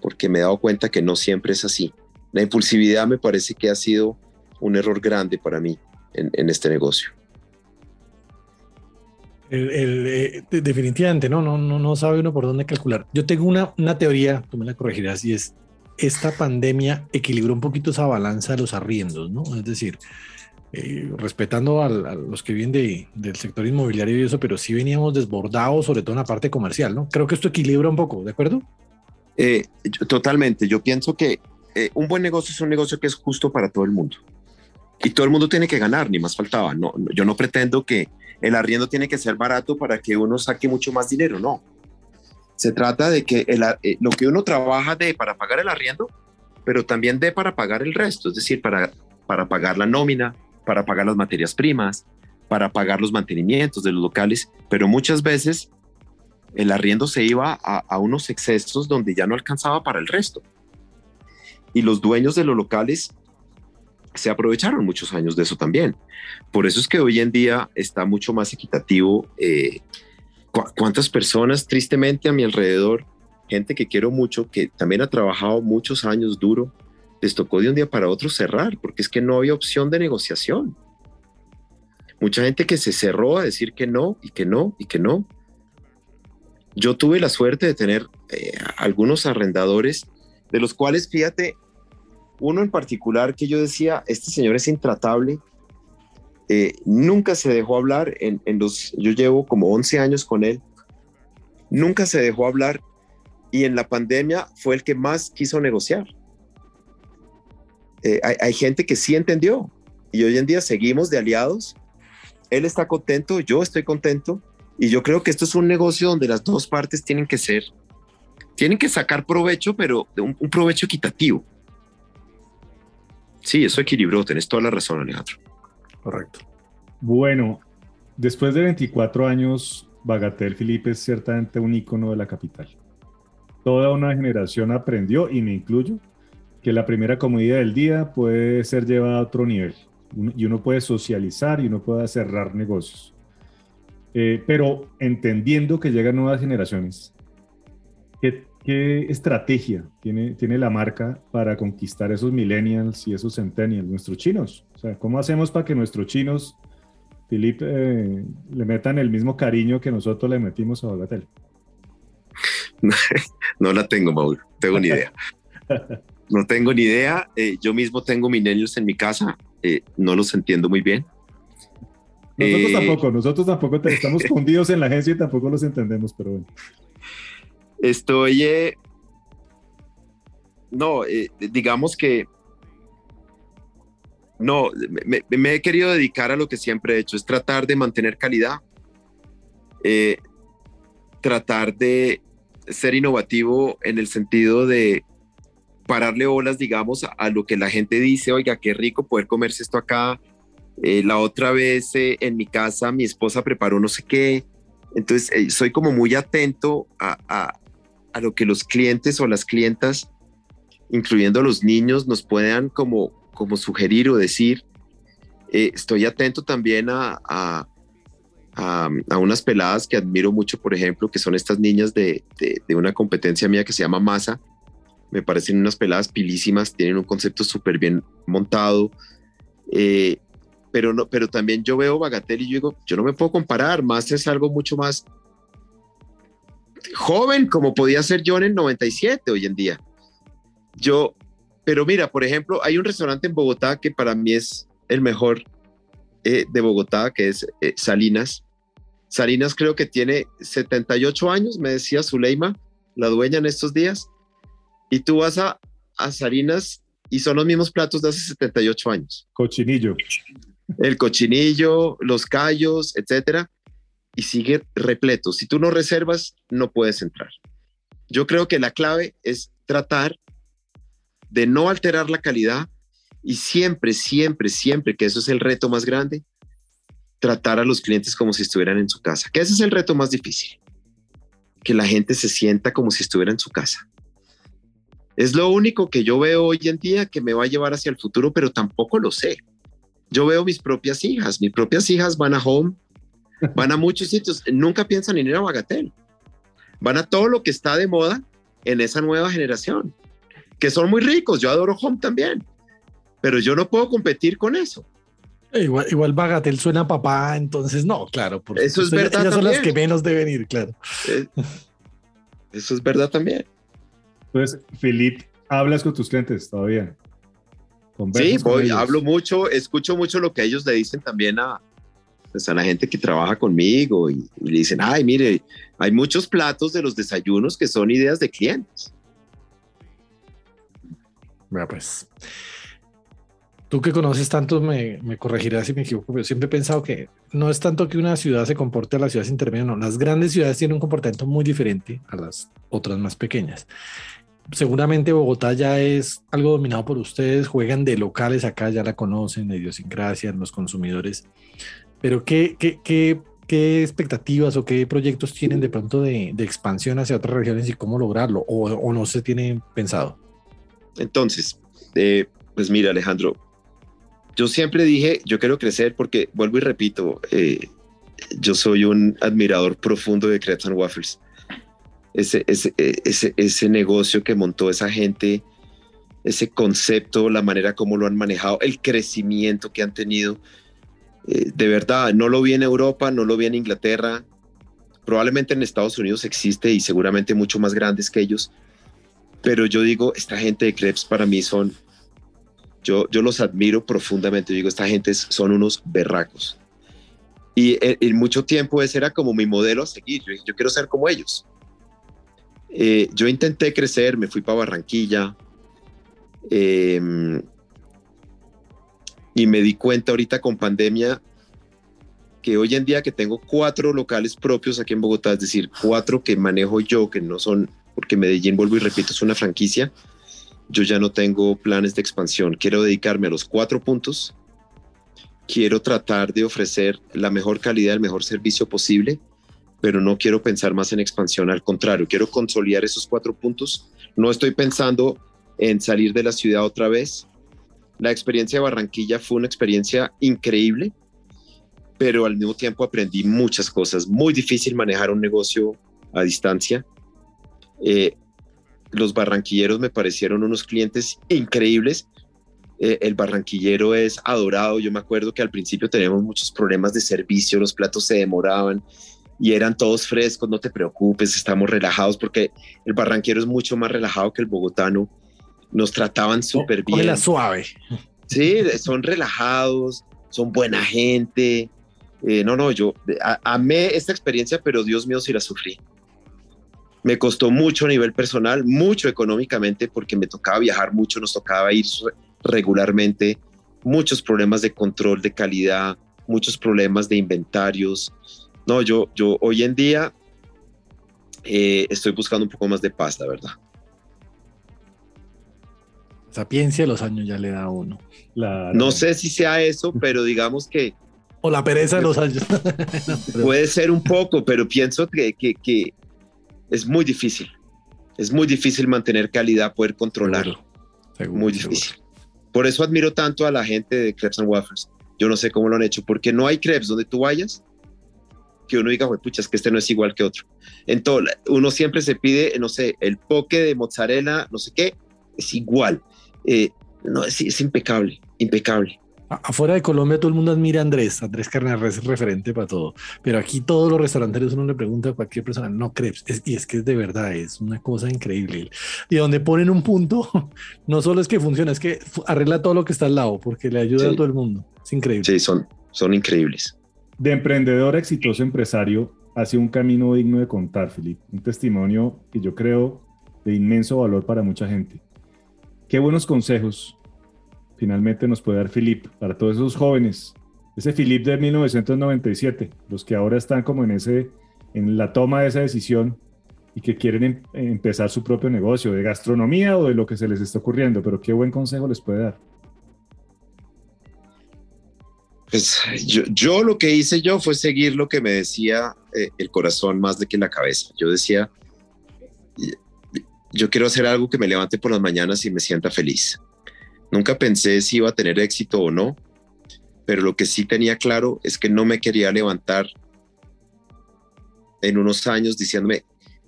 porque me he dado cuenta que no siempre es así. La impulsividad me parece que ha sido un error grande para mí en, este negocio.
Eh, definitivamente, ¿no? No, no, no sabe uno por dónde calcular. Yo tengo una, una teoría, tú me la corregirás, y es, esta pandemia equilibró un poquito esa balanza de los arriendos, ¿no? Es decir, eh, respetando a, los que vienen del sector inmobiliario y eso, pero sí veníamos desbordados, sobre todo en la parte comercial, ¿no? Creo que esto equilibra un poco, ¿de acuerdo?
Eh, totalmente. Yo pienso que eh, un buen negocio es un negocio que es justo para todo el mundo. Y todo el mundo tiene que ganar, ni más faltaba. No, yo no pretendo que el arriendo tiene que ser barato para que uno saque mucho más dinero, no. Se trata de que eh, lo que uno trabaja de para pagar el arriendo, pero también de para pagar el resto, es decir, para, para pagar la nómina, para pagar las materias primas, para pagar los mantenimientos de los locales, pero muchas veces el arriendo se iba a, unos excesos donde ya no alcanzaba para el resto. Y los dueños de los locales se aprovecharon muchos años de eso también. Por eso es que hoy en día está mucho más equitativo eh, ¿Cuántas personas, tristemente, a mi alrededor, gente que quiero mucho, que también ha trabajado muchos años duro, les tocó de un día para otro cerrar, porque es que no había opción de negociación. Mucha gente que se cerró a decir que no y que no y que no. Yo tuve la suerte de tener eh, algunos arrendadores, de los cuales, fíjate, uno en particular que yo decía, este señor es intratable, eh, nunca se dejó hablar en, los, yo llevo como 11 años con él, nunca se dejó hablar y en la pandemia fue el que más quiso negociar. Eh, hay, gente que sí entendió y hoy en día seguimos de aliados. Él está contento, yo estoy contento y yo creo que esto es un negocio donde las dos partes tienen que ser, tienen que sacar provecho, pero un, un provecho equitativo. Sí, eso equilibró, tenés toda la razón, Alejandro.
Correcto.
Bueno, después de 24 años, Bagatel Felipe es ciertamente un icono de la capital. Toda una generación aprendió, y me incluyo, que la primera comida del día puede ser llevada a otro nivel. Y uno puede socializar y uno puede cerrar negocios. Eh, pero entendiendo que llegan nuevas generaciones, ¿qué, ¿qué, estrategia tiene, tiene la marca para conquistar esos millennials y esos centennials, nuestros chinos? O sea, ¿cómo hacemos para que nuestros chinos, Philip, eh, le metan el mismo cariño que nosotros le metimos a Bagatel?
No la tengo, Mauro, tengo ni idea. No tengo ni idea. Eh, yo mismo tengo milenios en mi casa, eh, no los entiendo muy bien.
Nosotros tampoco, nosotros tampoco estamos fundidos en la agencia y tampoco los entendemos, pero bueno.
Estoy, no, digamos que no, me, he querido dedicar a lo que siempre he hecho, es tratar de mantener calidad, eh, tratar de ser innovativo en el sentido de, pararle bolas, digamos, a, lo que la gente dice, oiga, qué rico poder comerse esto acá. Eh, la otra vez eh, en mi casa mi esposa preparó no sé qué. Entonces, eh, soy como muy atento a, a, lo que los clientes o las clientas, incluyendo los niños, nos puedan como, como sugerir o decir. estoy atento también a, a, a, unas peladas que admiro mucho, por ejemplo, que son estas niñas de, de, una competencia mía que se llama Masa, me parecen unas peladas pilísimas, tienen un concepto súper bien montado, eh, pero, no, pero también yo veo Bagatelle y yo digo, yo no me puedo comparar, más es algo mucho más joven, como podía ser yo en el 97 hoy en día. Yo, pero mira, por ejemplo, hay un restaurante en Bogotá que para mí es el mejor eh, de Bogotá, que es eh, Salinas. Salinas creo que tiene 78 años, me decía Zuleima, la dueña en estos días y tú vas a, a Salinas y son los mismos platos de hace 78 años.
Cochinillo.
El cochinillo, los callos, etcétera, y sigue repleto. Si tú no reservas, no puedes entrar. Yo creo que la clave es tratar de no alterar la calidad y siempre, siempre, siempre, que eso es el reto más grande, tratar a los clientes como si estuvieran en su casa, que ese es el reto más difícil, que la gente se sienta como si estuviera en su casa. Es lo único que yo veo hoy en día que me va a llevar hacia el futuro, pero tampoco lo sé. Yo veo mis propias hijas, mis propias hijas van a Home, van a muchos sitios, nunca piensan en ir a Bagatel. Van a todo lo que está de moda en esa nueva generación, que son muy ricos. Yo adoro Home también, pero yo no puedo competir con eso.
Igual, igual Bagatel suena a papá, entonces no, claro.
Por eso es verdad.
Ellas son las que menos deben ir, claro.
Eh, eso es verdad también.
Entonces, Philip, ¿hablas con tus clientes todavía?
Sí, voy, hablo mucho, escucho mucho lo que ellos le dicen también a, pues, a la gente que trabaja conmigo y, le dicen, ay, mire, hay muchos platos de los desayunos que son ideas de clientes.
Bueno, pues. Tú que conoces tanto me, me, corregirás si me equivoco, pero siempre he pensado que no es tanto que una ciudad se comporte a las ciudades intermedias, no, las grandes ciudades tienen un comportamiento muy diferente a las otras más pequeñas. Seguramente Bogotá ya es algo dominado por ustedes, juegan de locales acá, ya la conocen, la idiosincrasia, los consumidores, pero ¿qué, qué, qué, expectativas o qué proyectos tienen de pronto de, expansión hacia otras regiones y cómo lograrlo o, o no se tiene pensado?
Entonces, eh, pues mira Alejandro, yo siempre dije, yo quiero crecer porque, vuelvo y repito, eh, yo soy un admirador profundo de Crepes and Waffles ese, ese, ese, ese negocio que montó esa gente, ese concepto, la manera como lo han manejado, el crecimiento que han tenido. Eh, de verdad, no lo vi en Europa, no lo vi en Inglaterra, probablemente en Estados Unidos existe y seguramente mucho más grandes que ellos, pero yo digo, esta gente de Krebs para mí son, yo, yo los admiro profundamente, digo, esta gente son unos berracos. Y en, mucho tiempo ese era como mi modelo a seguir, yo, yo quiero ser como ellos. Eh, yo intenté crecer, me fui para Barranquilla. Em, y me di cuenta ahorita con pandemia que hoy en día que tengo cuatro locales propios aquí en Bogotá, es decir, cuatro que manejo yo, que no son, porque Medellín, vuelvo y repito, es una franquicia, yo ya no tengo planes de expansión, quiero dedicarme a los cuatro puntos, quiero tratar de ofrecer la mejor calidad, el mejor servicio posible pero no quiero pensar más en expansión, al contrario, quiero consolidar esos cuatro puntos. No estoy pensando en salir de la ciudad otra vez. La experiencia de Barranquilla fue una experiencia increíble, pero al mismo tiempo aprendí muchas cosas. Muy difícil manejar un negocio a distancia. Eh, los barranquilleros me parecieron unos clientes increíbles. Eh, el barranquillero es adorado. Yo me acuerdo que al principio teníamos muchos problemas de servicio, los platos se demoraban y eran todos frescos, no te preocupes, estamos relajados porque el barranquero es mucho más relajado que el bogotano. Nos trataban súper bien.
la suave.
Sí, son relajados, son buena gente. Eh, no, no, yo amé esta experiencia, pero Dios mío, sí la sufrí. Me costó mucho a nivel personal, mucho económicamente, porque me tocaba viajar mucho, nos tocaba ir regularmente, muchos problemas de control de calidad, muchos problemas de inventarios, no, yo, yo hoy en día eh, estoy buscando un poco más de paz, la verdad.
Sapiencia de los años ya le da a uno.
La-
No sé si sea eso, pero digamos que
O la pereza de los años. No, pero-
puede ser un poco, pero pienso que, que, que es muy difícil. Es muy difícil mantener calidad, poder controlarlo.
Seguro, seguro,
Muy
seguro.
difícil. Por eso admiro tanto a la gente de Crepes and Waffles. Yo no sé cómo lo han hecho, porque no hay crepes donde tú vayas que uno diga, "Jue pucha, es que este no es igual que otro. En todo, uno siempre se pide, no sé, el poke de mozzarella, no sé qué, es igual. Eh, no, es, es impecable, impecable.
Afuera de Colombia todo el mundo admira a Andrés. Andrés Carnarres es referente para todo. Pero aquí todos los restauranteros uno le pregunta a cualquier persona, no crepes. Es- y es que es de verdad, es una cosa increíble. Y donde ponen un punto, no solo es que funciona, es que arregla todo lo que está al lado porque le ayuda
Sí.
a todo el mundo. Es increíble.
Sí, son, son increíbles.
De emprendedor a exitoso empresario, hace un camino digno de contar, Filip. Un testimonio que yo creo de inmenso valor para mucha gente. Qué buenos consejos finalmente nos puede dar Filip para todos esos jóvenes. Ese Filip de 1997, los que ahora están como en, ese, en la toma de esa decisión y que quieren em- empezar su propio negocio de gastronomía o de lo que se les está ocurriendo. Pero qué buen consejo les puede dar.
Pues yo, lo que hice yo fue seguir lo que me decía eh, el corazón más de que la cabeza. Yo decía, yo quiero hacer algo que me levante por las mañanas y me sienta feliz. Nunca pensé si iba a tener éxito o no, pero lo que sí tenía claro es que no me quería levantar en unos años diciéndome,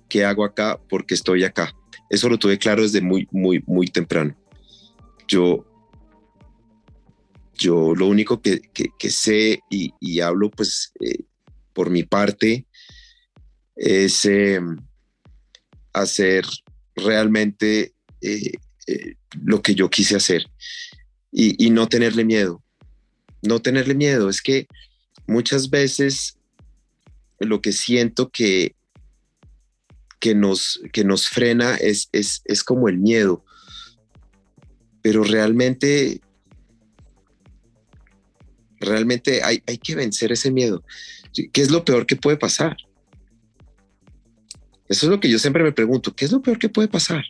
¿qué hago acá? Porque estoy acá. Eso lo tuve claro desde muy, muy, muy temprano. Yo, yo lo único que, que- sé y, hablo pues eh, por mi parte es eh, hacer realmente eh, eh, lo que yo quise hacer y, y no tenerle miedo. No tenerle miedo. Es que muchas veces lo que siento que, que, nos, que nos frena es, es, es como el miedo. Pero realmente realmente hay, hay que vencer ese miedo. ¿Qué es lo peor que puede pasar? Eso es lo que yo siempre me pregunto. ¿Qué es lo peor que puede pasar?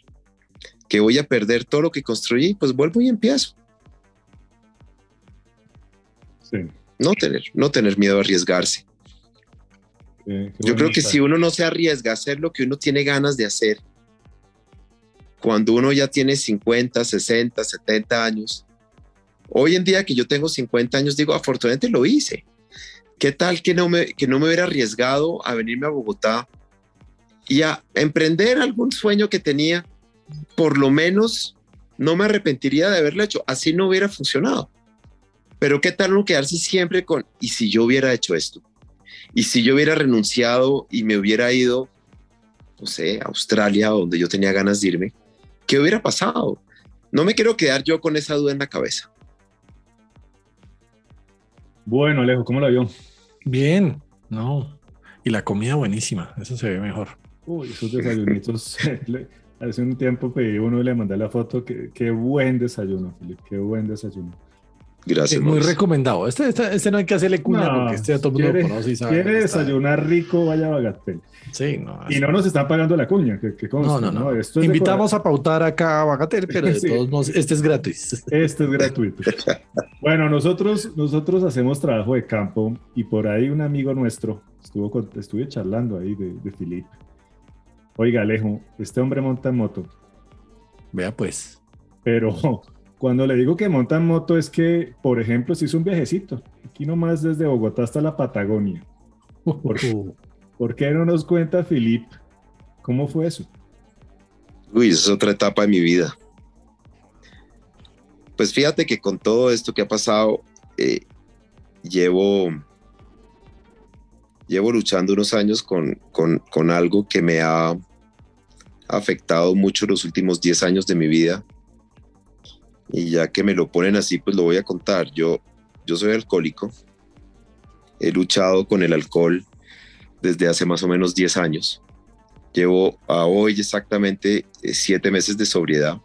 Que voy a perder todo lo que construí, pues vuelvo y empiezo.
Sí.
No tener, no tener miedo a arriesgarse.
Qué
Yo creo que si uno no se arriesga a hacer lo que uno tiene ganas de hacer, cuando uno ya tiene 50, 60, 70 años, hoy en día que yo tengo 50 años, digo, afortunadamente lo hice. ¿Qué tal que no me, que no me hubiera arriesgado a venirme a Bogotá y a emprender algún sueño que tenía? Por lo menos no me arrepentiría de haberlo hecho, así no hubiera funcionado. Pero qué tal no quedarse siempre con, ¿y si yo hubiera hecho esto? Y si yo hubiera renunciado y me hubiera ido, no sé, a Australia, donde yo tenía ganas de irme, ¿qué hubiera pasado? No me quiero quedar yo con esa duda en la cabeza.
Bueno, Alejo, ¿cómo la vio?
Bien, no. Y la comida buenísima, eso se ve mejor.
Uy, esos desayunitos. Hace un tiempo pedí uno y le mandé la foto. Qué, qué buen desayuno, Filip, qué buen desayuno.
Gracias.
Muy
Mauricio.
recomendado. Este, este, este no hay que hacerle cuña
No,
porque este ya todo el mundo
quiere-
lo conoce y sabe.
Quiere desayunar rico, vaya a Bagatel.
Sí, no.
Y no nos están pagando la cuña, que, que conste,
No, no, no.
Esto es de
Invitamos a pautar acá a Bagatel, pero de
Sí.
todos modos, este es gratis.
Este es gratuito. Bueno, nosotros, nosotros hacemos trabajo de campo y por ahí un amigo nuestro, estuvo con- estuve charlando ahí de, de Filip. Oiga, Alejo, este hombre monta en moto,
Vea pues.
pero cuando le digo que monta en moto es que, por ejemplo, se hizo un viajecito, aquí nomás desde Bogotá hasta la Patagonia. ¿Por, ¿por qué no nos cuenta Filip cómo fue eso?
Uy, esa es otra etapa de mi vida. Pues fíjate que con todo esto que ha pasado, eh, llevo, llevo luchando unos años con, con, con algo que me ha afectado mucho los últimos 10 años de mi vida. Y ya que me lo ponen así, pues lo voy a contar. Yo, yo soy alcohólico. He luchado con el alcohol desde hace más o menos 10 años. Llevo a hoy exactamente eh, siete meses de sobriedad.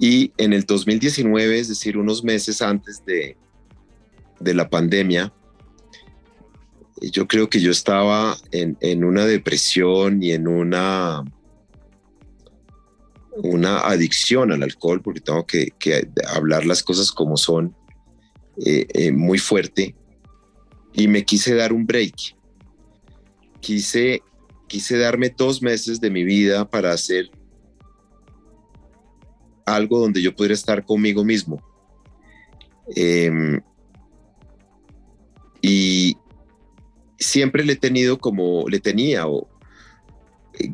Y en el 2019, es decir, unos meses antes de, de la pandemia, eh, yo creo que yo estaba en, en una depresión y en una una adicción al alcohol, porque tengo que, hablar las cosas como son eh, eh, muy fuerte, y me quise dar un break. Quise, quise darme dos meses de mi vida para hacer algo donde yo pudiera estar conmigo mismo. Em, y siempre le he tenido como, le tenía o,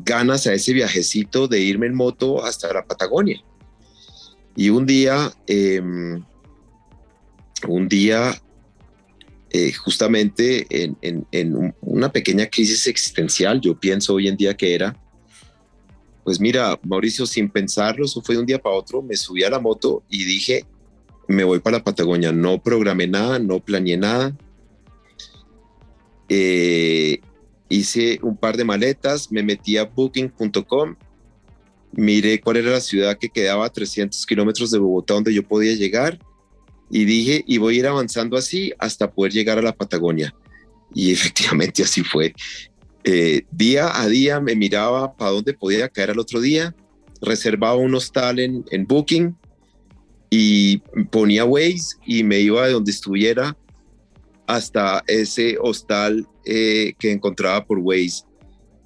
ganas a ese viajecito de irme en moto hasta la Patagonia. Y un día, em, un día, eh, justamente en, en, una pequeña crisis existencial, yo pienso hoy en día que era, pues mira, Mauricio, sin pensarlo, eso fue de un día para otro, me subí a la moto y dije, me voy para la Patagonia. No programé nada, no planeé nada. Eh, hice un par de maletas, me metí a booking.com, miré cuál era la ciudad que quedaba a 300 kilómetros de Bogotá donde yo podía llegar y dije, y voy a ir avanzando así hasta poder llegar a la Patagonia. Y efectivamente así fue. Eh, día a día me miraba para dónde podía caer al otro día, reservaba un hostal en, en Booking y ponía Waze y me iba de donde estuviera hasta ese hostal eh, que encontraba por Waze.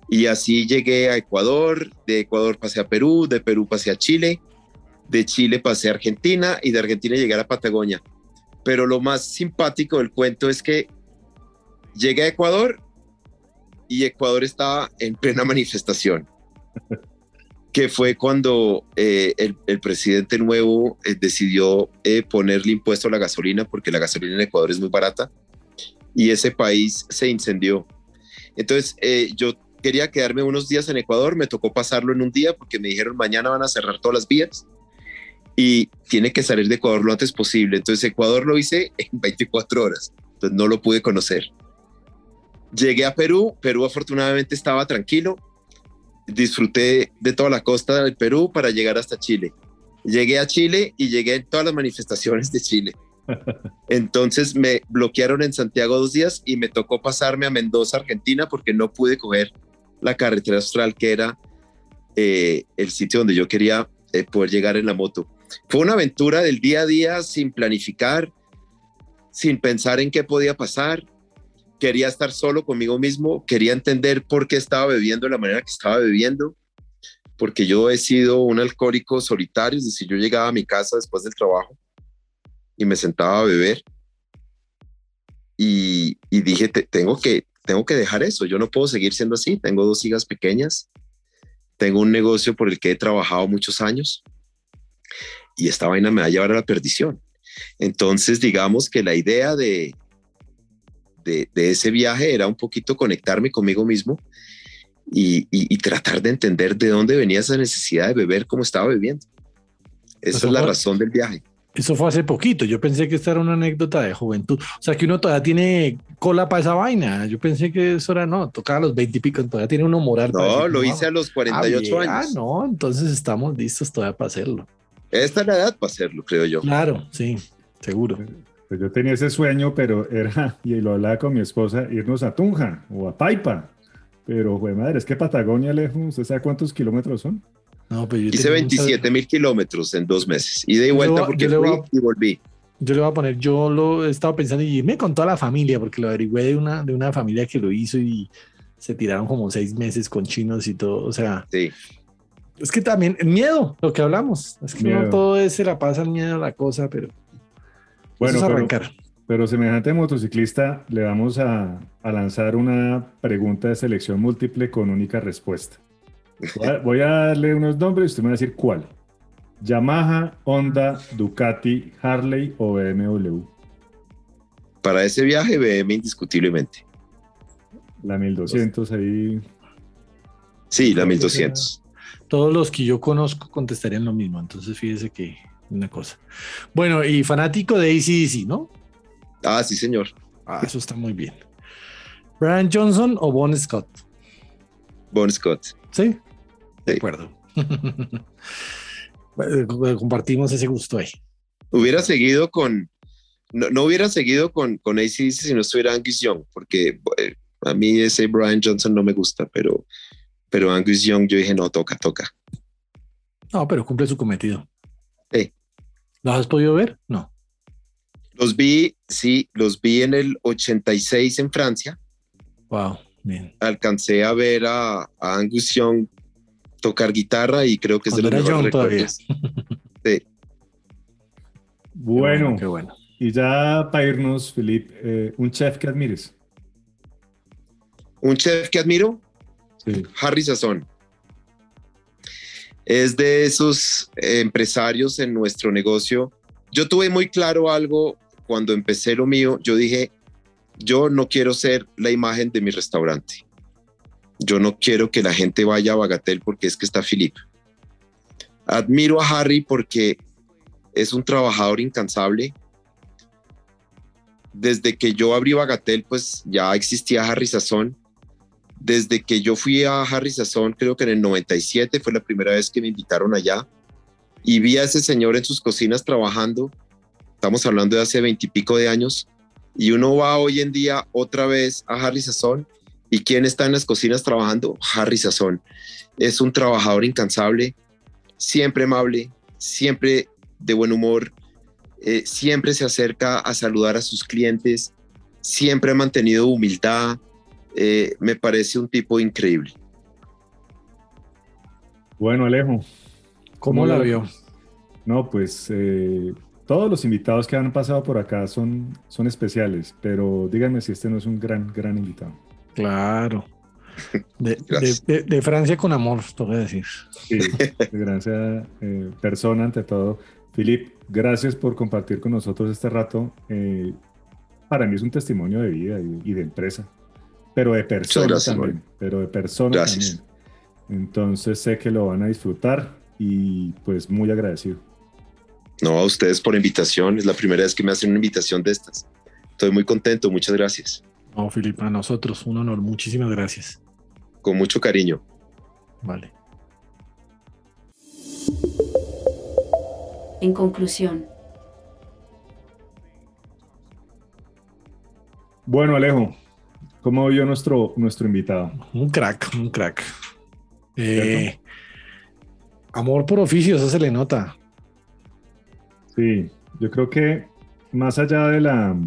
Y así llegué a Ecuador, de Ecuador pasé a Perú, de Perú pasé a Chile, de Chile pasé a Argentina y de Argentina llegué a la Patagonia. Pero lo más simpático del cuento es que llegué a Ecuador y Ecuador estaba en plena manifestación, que fue cuando eh, el, presidente nuevo eh, decidió ponerle impuesto a la gasolina, porque la gasolina en Ecuador es muy barata, y ese país se incendió. Entonces, eh, yo quería quedarme unos días en Ecuador, me tocó pasarlo en un día porque me dijeron mañana van a cerrar todas las vías y tiene que salir de Ecuador lo antes posible. Entonces, Ecuador lo hice en 24 horas, entonces no lo pude conocer. Llegué a Perú, Perú afortunadamente estaba tranquilo, disfruté de toda la costa del Perú para llegar hasta Chile. Llegué a Chile y llegué en todas las manifestaciones de Chile. Entonces me bloquearon en Santiago dos días y me tocó pasarme a Mendoza, Argentina, porque no pude coger la carretera austral, que era eh, el sitio donde yo quería eh, poder llegar en la moto. Fue una aventura del día a día sin planificar, sin pensar en qué podía pasar. Quería estar solo conmigo mismo, quería entender por qué estaba bebiendo de la manera que estaba bebiendo, porque yo he sido un alcohólico solitario, es decir, yo llegaba a mi casa después del trabajo y me sentaba a beber y, dije, tengo, que, tengo que dejar eso, yo no puedo seguir siendo así, tengo dos hijas pequeñas, tengo un negocio por el que he trabajado muchos años y esta vaina me va a llevar a la perdición. Entonces, digamos que la idea de, de, ese viaje era un poquito conectarme conmigo mismo y, tratar de entender de dónde venía esa necesidad de beber como estaba bebiendo. Esa es la razón del viaje.
Eso fue hace poquito. Yo pensé que esta era una anécdota de juventud. O sea, que uno todavía tiene cola para esa vaina. Yo pensé que eso era, no, tocaba a los 20 y pico, todavía tiene uno moral.
No, lo hice a los 48 ah, años.
Ah, no, entonces estamos listos todavía para hacerlo.
Esta es la edad para hacerlo, creo yo.
Claro, sí, seguro.
Pues yo tenía ese sueño, pero era, y lo hablaba con mi esposa, irnos a Tunja o a Paipa. Pero, güey, madre, es que Patagonia lejos, ¿usted sabe cuántos kilómetros son?
Pues Hice 27 mil kilómetros en dos meses. Y de vuelta porque fui y volví.
Yo le voy a poner, yo lo he estado pensando y irme con toda la familia, porque lo averigüé de una, de una familia que lo hizo y se tiraron como seis meses con chinos y todo. O sea,
sí.
es que también el miedo, lo que hablamos, es que no todo es, se la pasa el miedo a la cosa, pero
bueno, es arrancar. Pero, semejante motociclista, le vamos a, a lanzar una pregunta de selección múltiple con única respuesta. Voy a, darle unos nombres y usted me va a decir cuál. Yamaha, Honda, Ducati, Harley o BMW.
Para ese viaje, BM indiscutiblemente.
La 1200 ahí.
Sí, la 1200.
Todos los que yo conozco contestarían lo mismo, entonces fíjese que una cosa. Bueno, y fanático de ACDC, ¿no?
Ah, sí, señor.
Ah, eso está muy bien. Brian Johnson o Bon Scott?
Bon Scott.
Sí. De acuerdo. Compartimos ese gusto ahí.
Hubiera seguido con, no, hubiera seguido con, con ACDC si no estuviera Angus Young, porque eh, a mí ese Brian Johnson no me gusta, pero, pero Angus Young yo dije, no, toca, toca.
No, pero cumple su cometido.
Sí.
¿Los has podido ver? No.
Los vi, sí, los vi en el 86 en Francia.
Wow, bien.
Alcancé a ver a, a Angus Young tocar guitarra y creo que es de los mejores recuerdos. Sí.
Bueno,
Qué bueno.
y ya para irnos, Filip, eh, un chef que admires.
Un chef que admiro,
Sí.
Harry Sazón. Es de esos empresarios en nuestro negocio. Yo tuve muy claro algo cuando empecé lo mío. Yo dije, yo no quiero ser la imagen de mi restaurante. Yo no quiero que la gente vaya a Bagatel porque es que está Philip. Admiro a Harry porque es un trabajador incansable. Desde que yo abrí Bagatel, pues ya existía Harry Sazón desde que yo fui a Harry Sazón, creo que en el 97 fue la primera vez que me invitaron allá y vi a ese señor en sus cocinas trabajando. Estamos hablando de hace veintipico de años y uno va hoy en día otra vez a Harry Sazón y quién está en las cocinas trabajando? Harry Sazón. Es un trabajador incansable, siempre amable, siempre de buen humor, eh, siempre se acerca a saludar a sus clientes, siempre ha mantenido humildad, eh, me parece un tipo increíble.
Bueno, Alejo.
¿Cómo la vio?
No, pues eh, todos los invitados que han pasado por acá son, son especiales, pero díganme si este no es un gran, gran invitado.
Claro. De,
Gracias.
de- de- de Francia con amor, tengo que decir.
Sí, sea, eh, persona ante todo. Filip, gracias por compartir con nosotros este rato. Eh, para mí es un testimonio de vida y, y de empresa, pero de persona
gracias,
también. Pero de persona
Gracias.
también. Entonces sé que lo van a disfrutar y pues muy agradecido.
No, a ustedes por invitación. Es la primera vez que me hacen una invitación de estas. Estoy muy contento. Muchas gracias.
No, Filipe, a nosotros, un honor. Muchísimas gracias.
Con mucho cariño.
Vale.
En conclusión,
Bueno, Alejo, ¿cómo vio nuestro, nuestro invitado?
Un crack, un crack. Eh, amor por oficio, eso se le nota.
Sí, yo creo que más allá de la,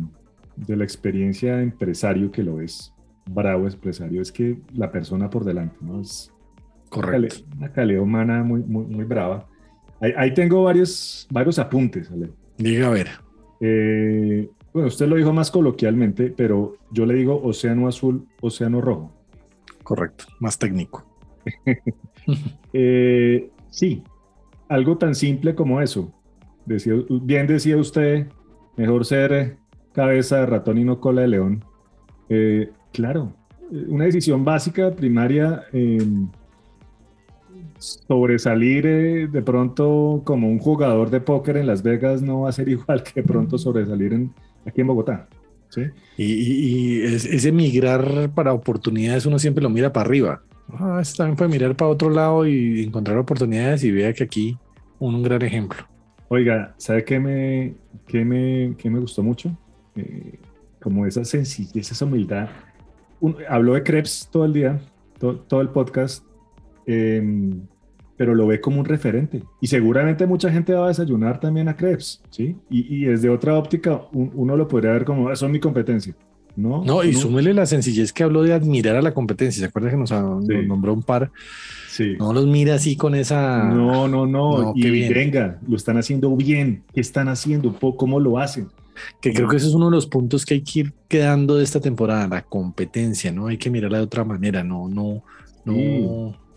de la experiencia de empresario que lo es, bravo empresario, es que la persona por delante, ¿no? Es
Correcto.
una calidad humana muy, muy, muy brava. Ahí, ahí tengo varios, varios apuntes, Alejo.
Diga a ver.
Eh, bueno, usted lo dijo más coloquialmente, pero yo le digo océano azul, océano rojo.
Correcto. Más técnico.
Eh, sí, algo tan simple como eso. Decía, bien decía usted, mejor ser cabeza de ratón y no cola de león. Eh, claro, eh, una decisión básica, primaria, eh, sobresalir eh, de pronto como un jugador de póker en Las Vegas no va a ser igual que de pronto sobresalir en, aquí en Bogotá. ¿sí?
Y, y- y es- ese migrar para oportunidades, uno siempre lo mira para arriba. Ah, también puede mirar para otro lado y encontrar oportunidades y vea que aquí un, un gran ejemplo.
Oiga, ¿sabe qué me, qué me, qué me gustó mucho? Eh, como esa sencillez, esa humildad. Un- habló de crepes todo el día, to- todo el podcast, em, pero lo ve como un referente. Y seguramente mucha gente va a desayunar también a crepes, ¿sí? Y, y desde otra óptica, un- uno lo podría ver como, eso es mi competencia. No,
No, y
Uno-
súmele la sencillez que habló de admirar a la competencia. ¿Se acuerda que nos, nos
Sí.
nombró un par?
Sí.
No los mira así con esa.
No, no, no.
No,
y venga, lo están haciendo bien. ¿Qué están haciendo? ¿Cómo lo hacen?
Que creo que ese es uno de los puntos que hay que ir quedando de esta temporada, la competencia, ¿no? Hay que mirarla de otra manera, no, no, no,
Sí.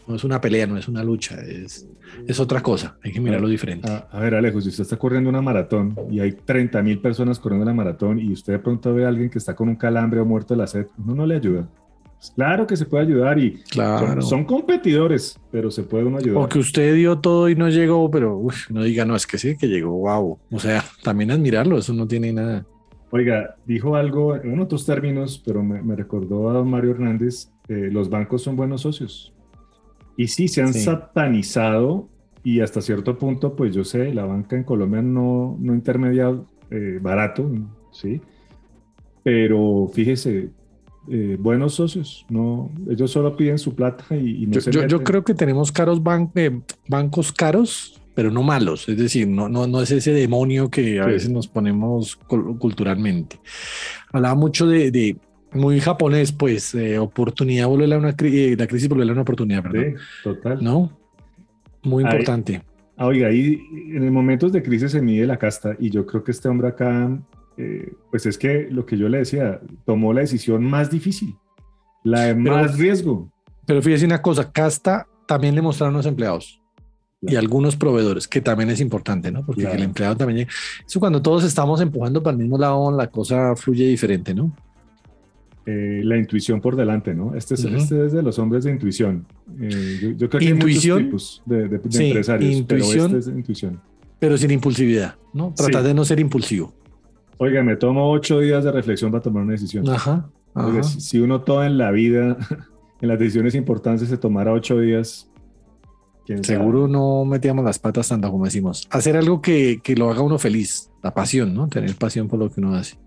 no es una pelea, no es una lucha, es, es otra cosa, hay que mirarlo diferente.
A, a ver, Alejo, si usted está corriendo una maratón y hay 30 mil personas corriendo la maratón y usted de pronto ve a alguien que está con un calambre o muerto de la sed, uno no le ayuda. Pues claro que se puede ayudar y
Claro.
son, son competidores, pero se puede uno ayudar.
O que usted dio todo y no llegó, pero uf, no diga, no, es que sí, que llegó, wow. O sea, también admirarlo, eso no tiene nada.
Oiga, dijo algo en otros términos, pero me, me recordó a don Mario Hernández, eh, los bancos son buenos socios. Y sí, se han
Sí.
satanizado y hasta cierto punto, pues yo sé, la banca en Colombia no, no intermedia eh, barato, ¿sí? Pero fíjese, eh, buenos socios. No, ellos solo piden su plata y, no
yo,
se
yo, yo creo que tenemos caros ban- eh, bancos caros, pero no malos. Es decir, no, no, no es ese demonio que a
Sí.
veces nos ponemos cul- culturalmente. Hablaba mucho de, de muy japonés, pues, eh, oportunidad volver a una eh, la crisis volver a una oportunidad, perdón.
Sí, total.
¿No? Muy
Ahí-
importante.
Ah, oiga, ahí en momentos de crisis se mide la casta y yo creo que este hombre acá, eh, pues es que lo que yo le decía, tomó la decisión más difícil, la de
Pero-
más riesgo.
Pero fíjese una cosa, Casta también le mostraron los empleados y algunos proveedores, que también es importante, ¿no? Porque
Claro.
el empleado también... llega- Eso cuando todos estamos empujando para el mismo lado, la cosa fluye diferente, ¿no?
Eh, la intuición por delante, ¿no? Este es, este es de los hombres de intuición. Eh, yo, yo creo que
Intuición.
hay muchos tipos de, de- de
Sí,
empresarios,
intuición.
pero este es de intuición.
Pero sin impulsividad, ¿no? Tratar
Sí.
de no ser impulsivo.
Oiga, me tomo ocho días de reflexión para tomar una decisión.
Ajá.
Oiga,
ajá.
si, si uno todo en la vida, en las decisiones importantes, se tomara ocho días.
Seguro no metíamos las patas tanto como decimos. Hacer algo que, que lo haga uno feliz, la pasión, ¿no? Tener pasión por lo que uno hace.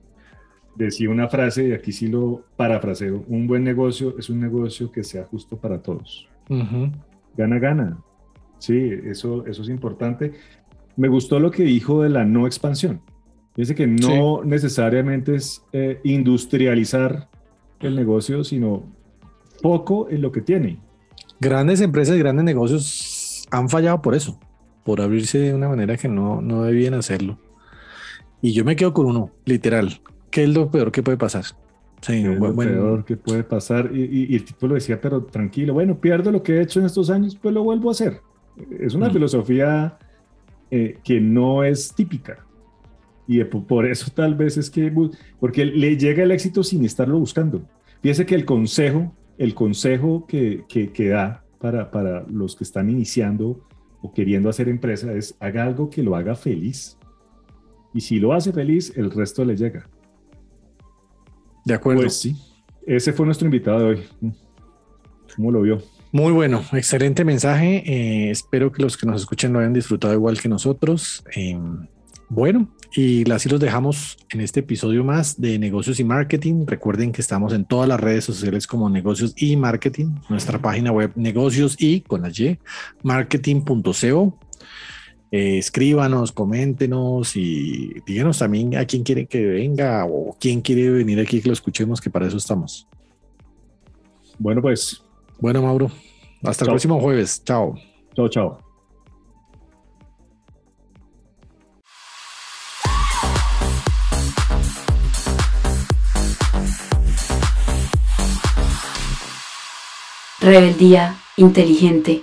decía una frase, y aquí sí lo parafraseo, un buen negocio es un negocio que sea justo para todos. Gana, gana. Sí, eso, eso es importante. Me gustó lo que dijo de la no expansión. Dice que no necesariamente es eh, industrializar el negocio, sino poco en lo que tiene.
Grandes empresas y grandes negocios han fallado por eso, por abrirse de una manera que no, no debían hacerlo. Y yo me quedo con uno, literal. ¿Qué es lo peor que puede pasar? Sí,
Es lo
bu- bueno,
peor que puede pasar. Y, y- y el tipo lo decía, pero tranquilo, bueno, pierdo lo que he hecho en estos años, pues lo vuelvo a hacer. Es una
Mm.
filosofía eh, que no es típica. Y por eso tal vez es que, porque le llega el éxito sin estarlo buscando. Fíjese que el consejo, el consejo que, que, que da para, para los que están iniciando o queriendo hacer empresa es haga algo que lo haga feliz. Y si lo hace feliz, el resto le llega.
de acuerdo.
Pues sí. Ese fue nuestro invitado de hoy. ¿Cómo lo vio?
Muy bueno, excelente mensaje. Eh, espero que los que nos escuchen lo hayan disfrutado igual que nosotros. Eh, bueno, y así los dejamos en este episodio más de negocios y marketing. Recuerden que estamos en todas las redes sociales como negocios y marketing. Nuestra página web negocios y con la Y, marketing.co. Eh, escríbanos, coméntenos y díganos también a quién quiere que venga o quién quiere venir aquí que lo escuchemos, que para eso estamos.
Bueno, pues,
Bueno, Mauro, hasta el próximo jueves. Chao.
chao, chao.
Rebeldía inteligente.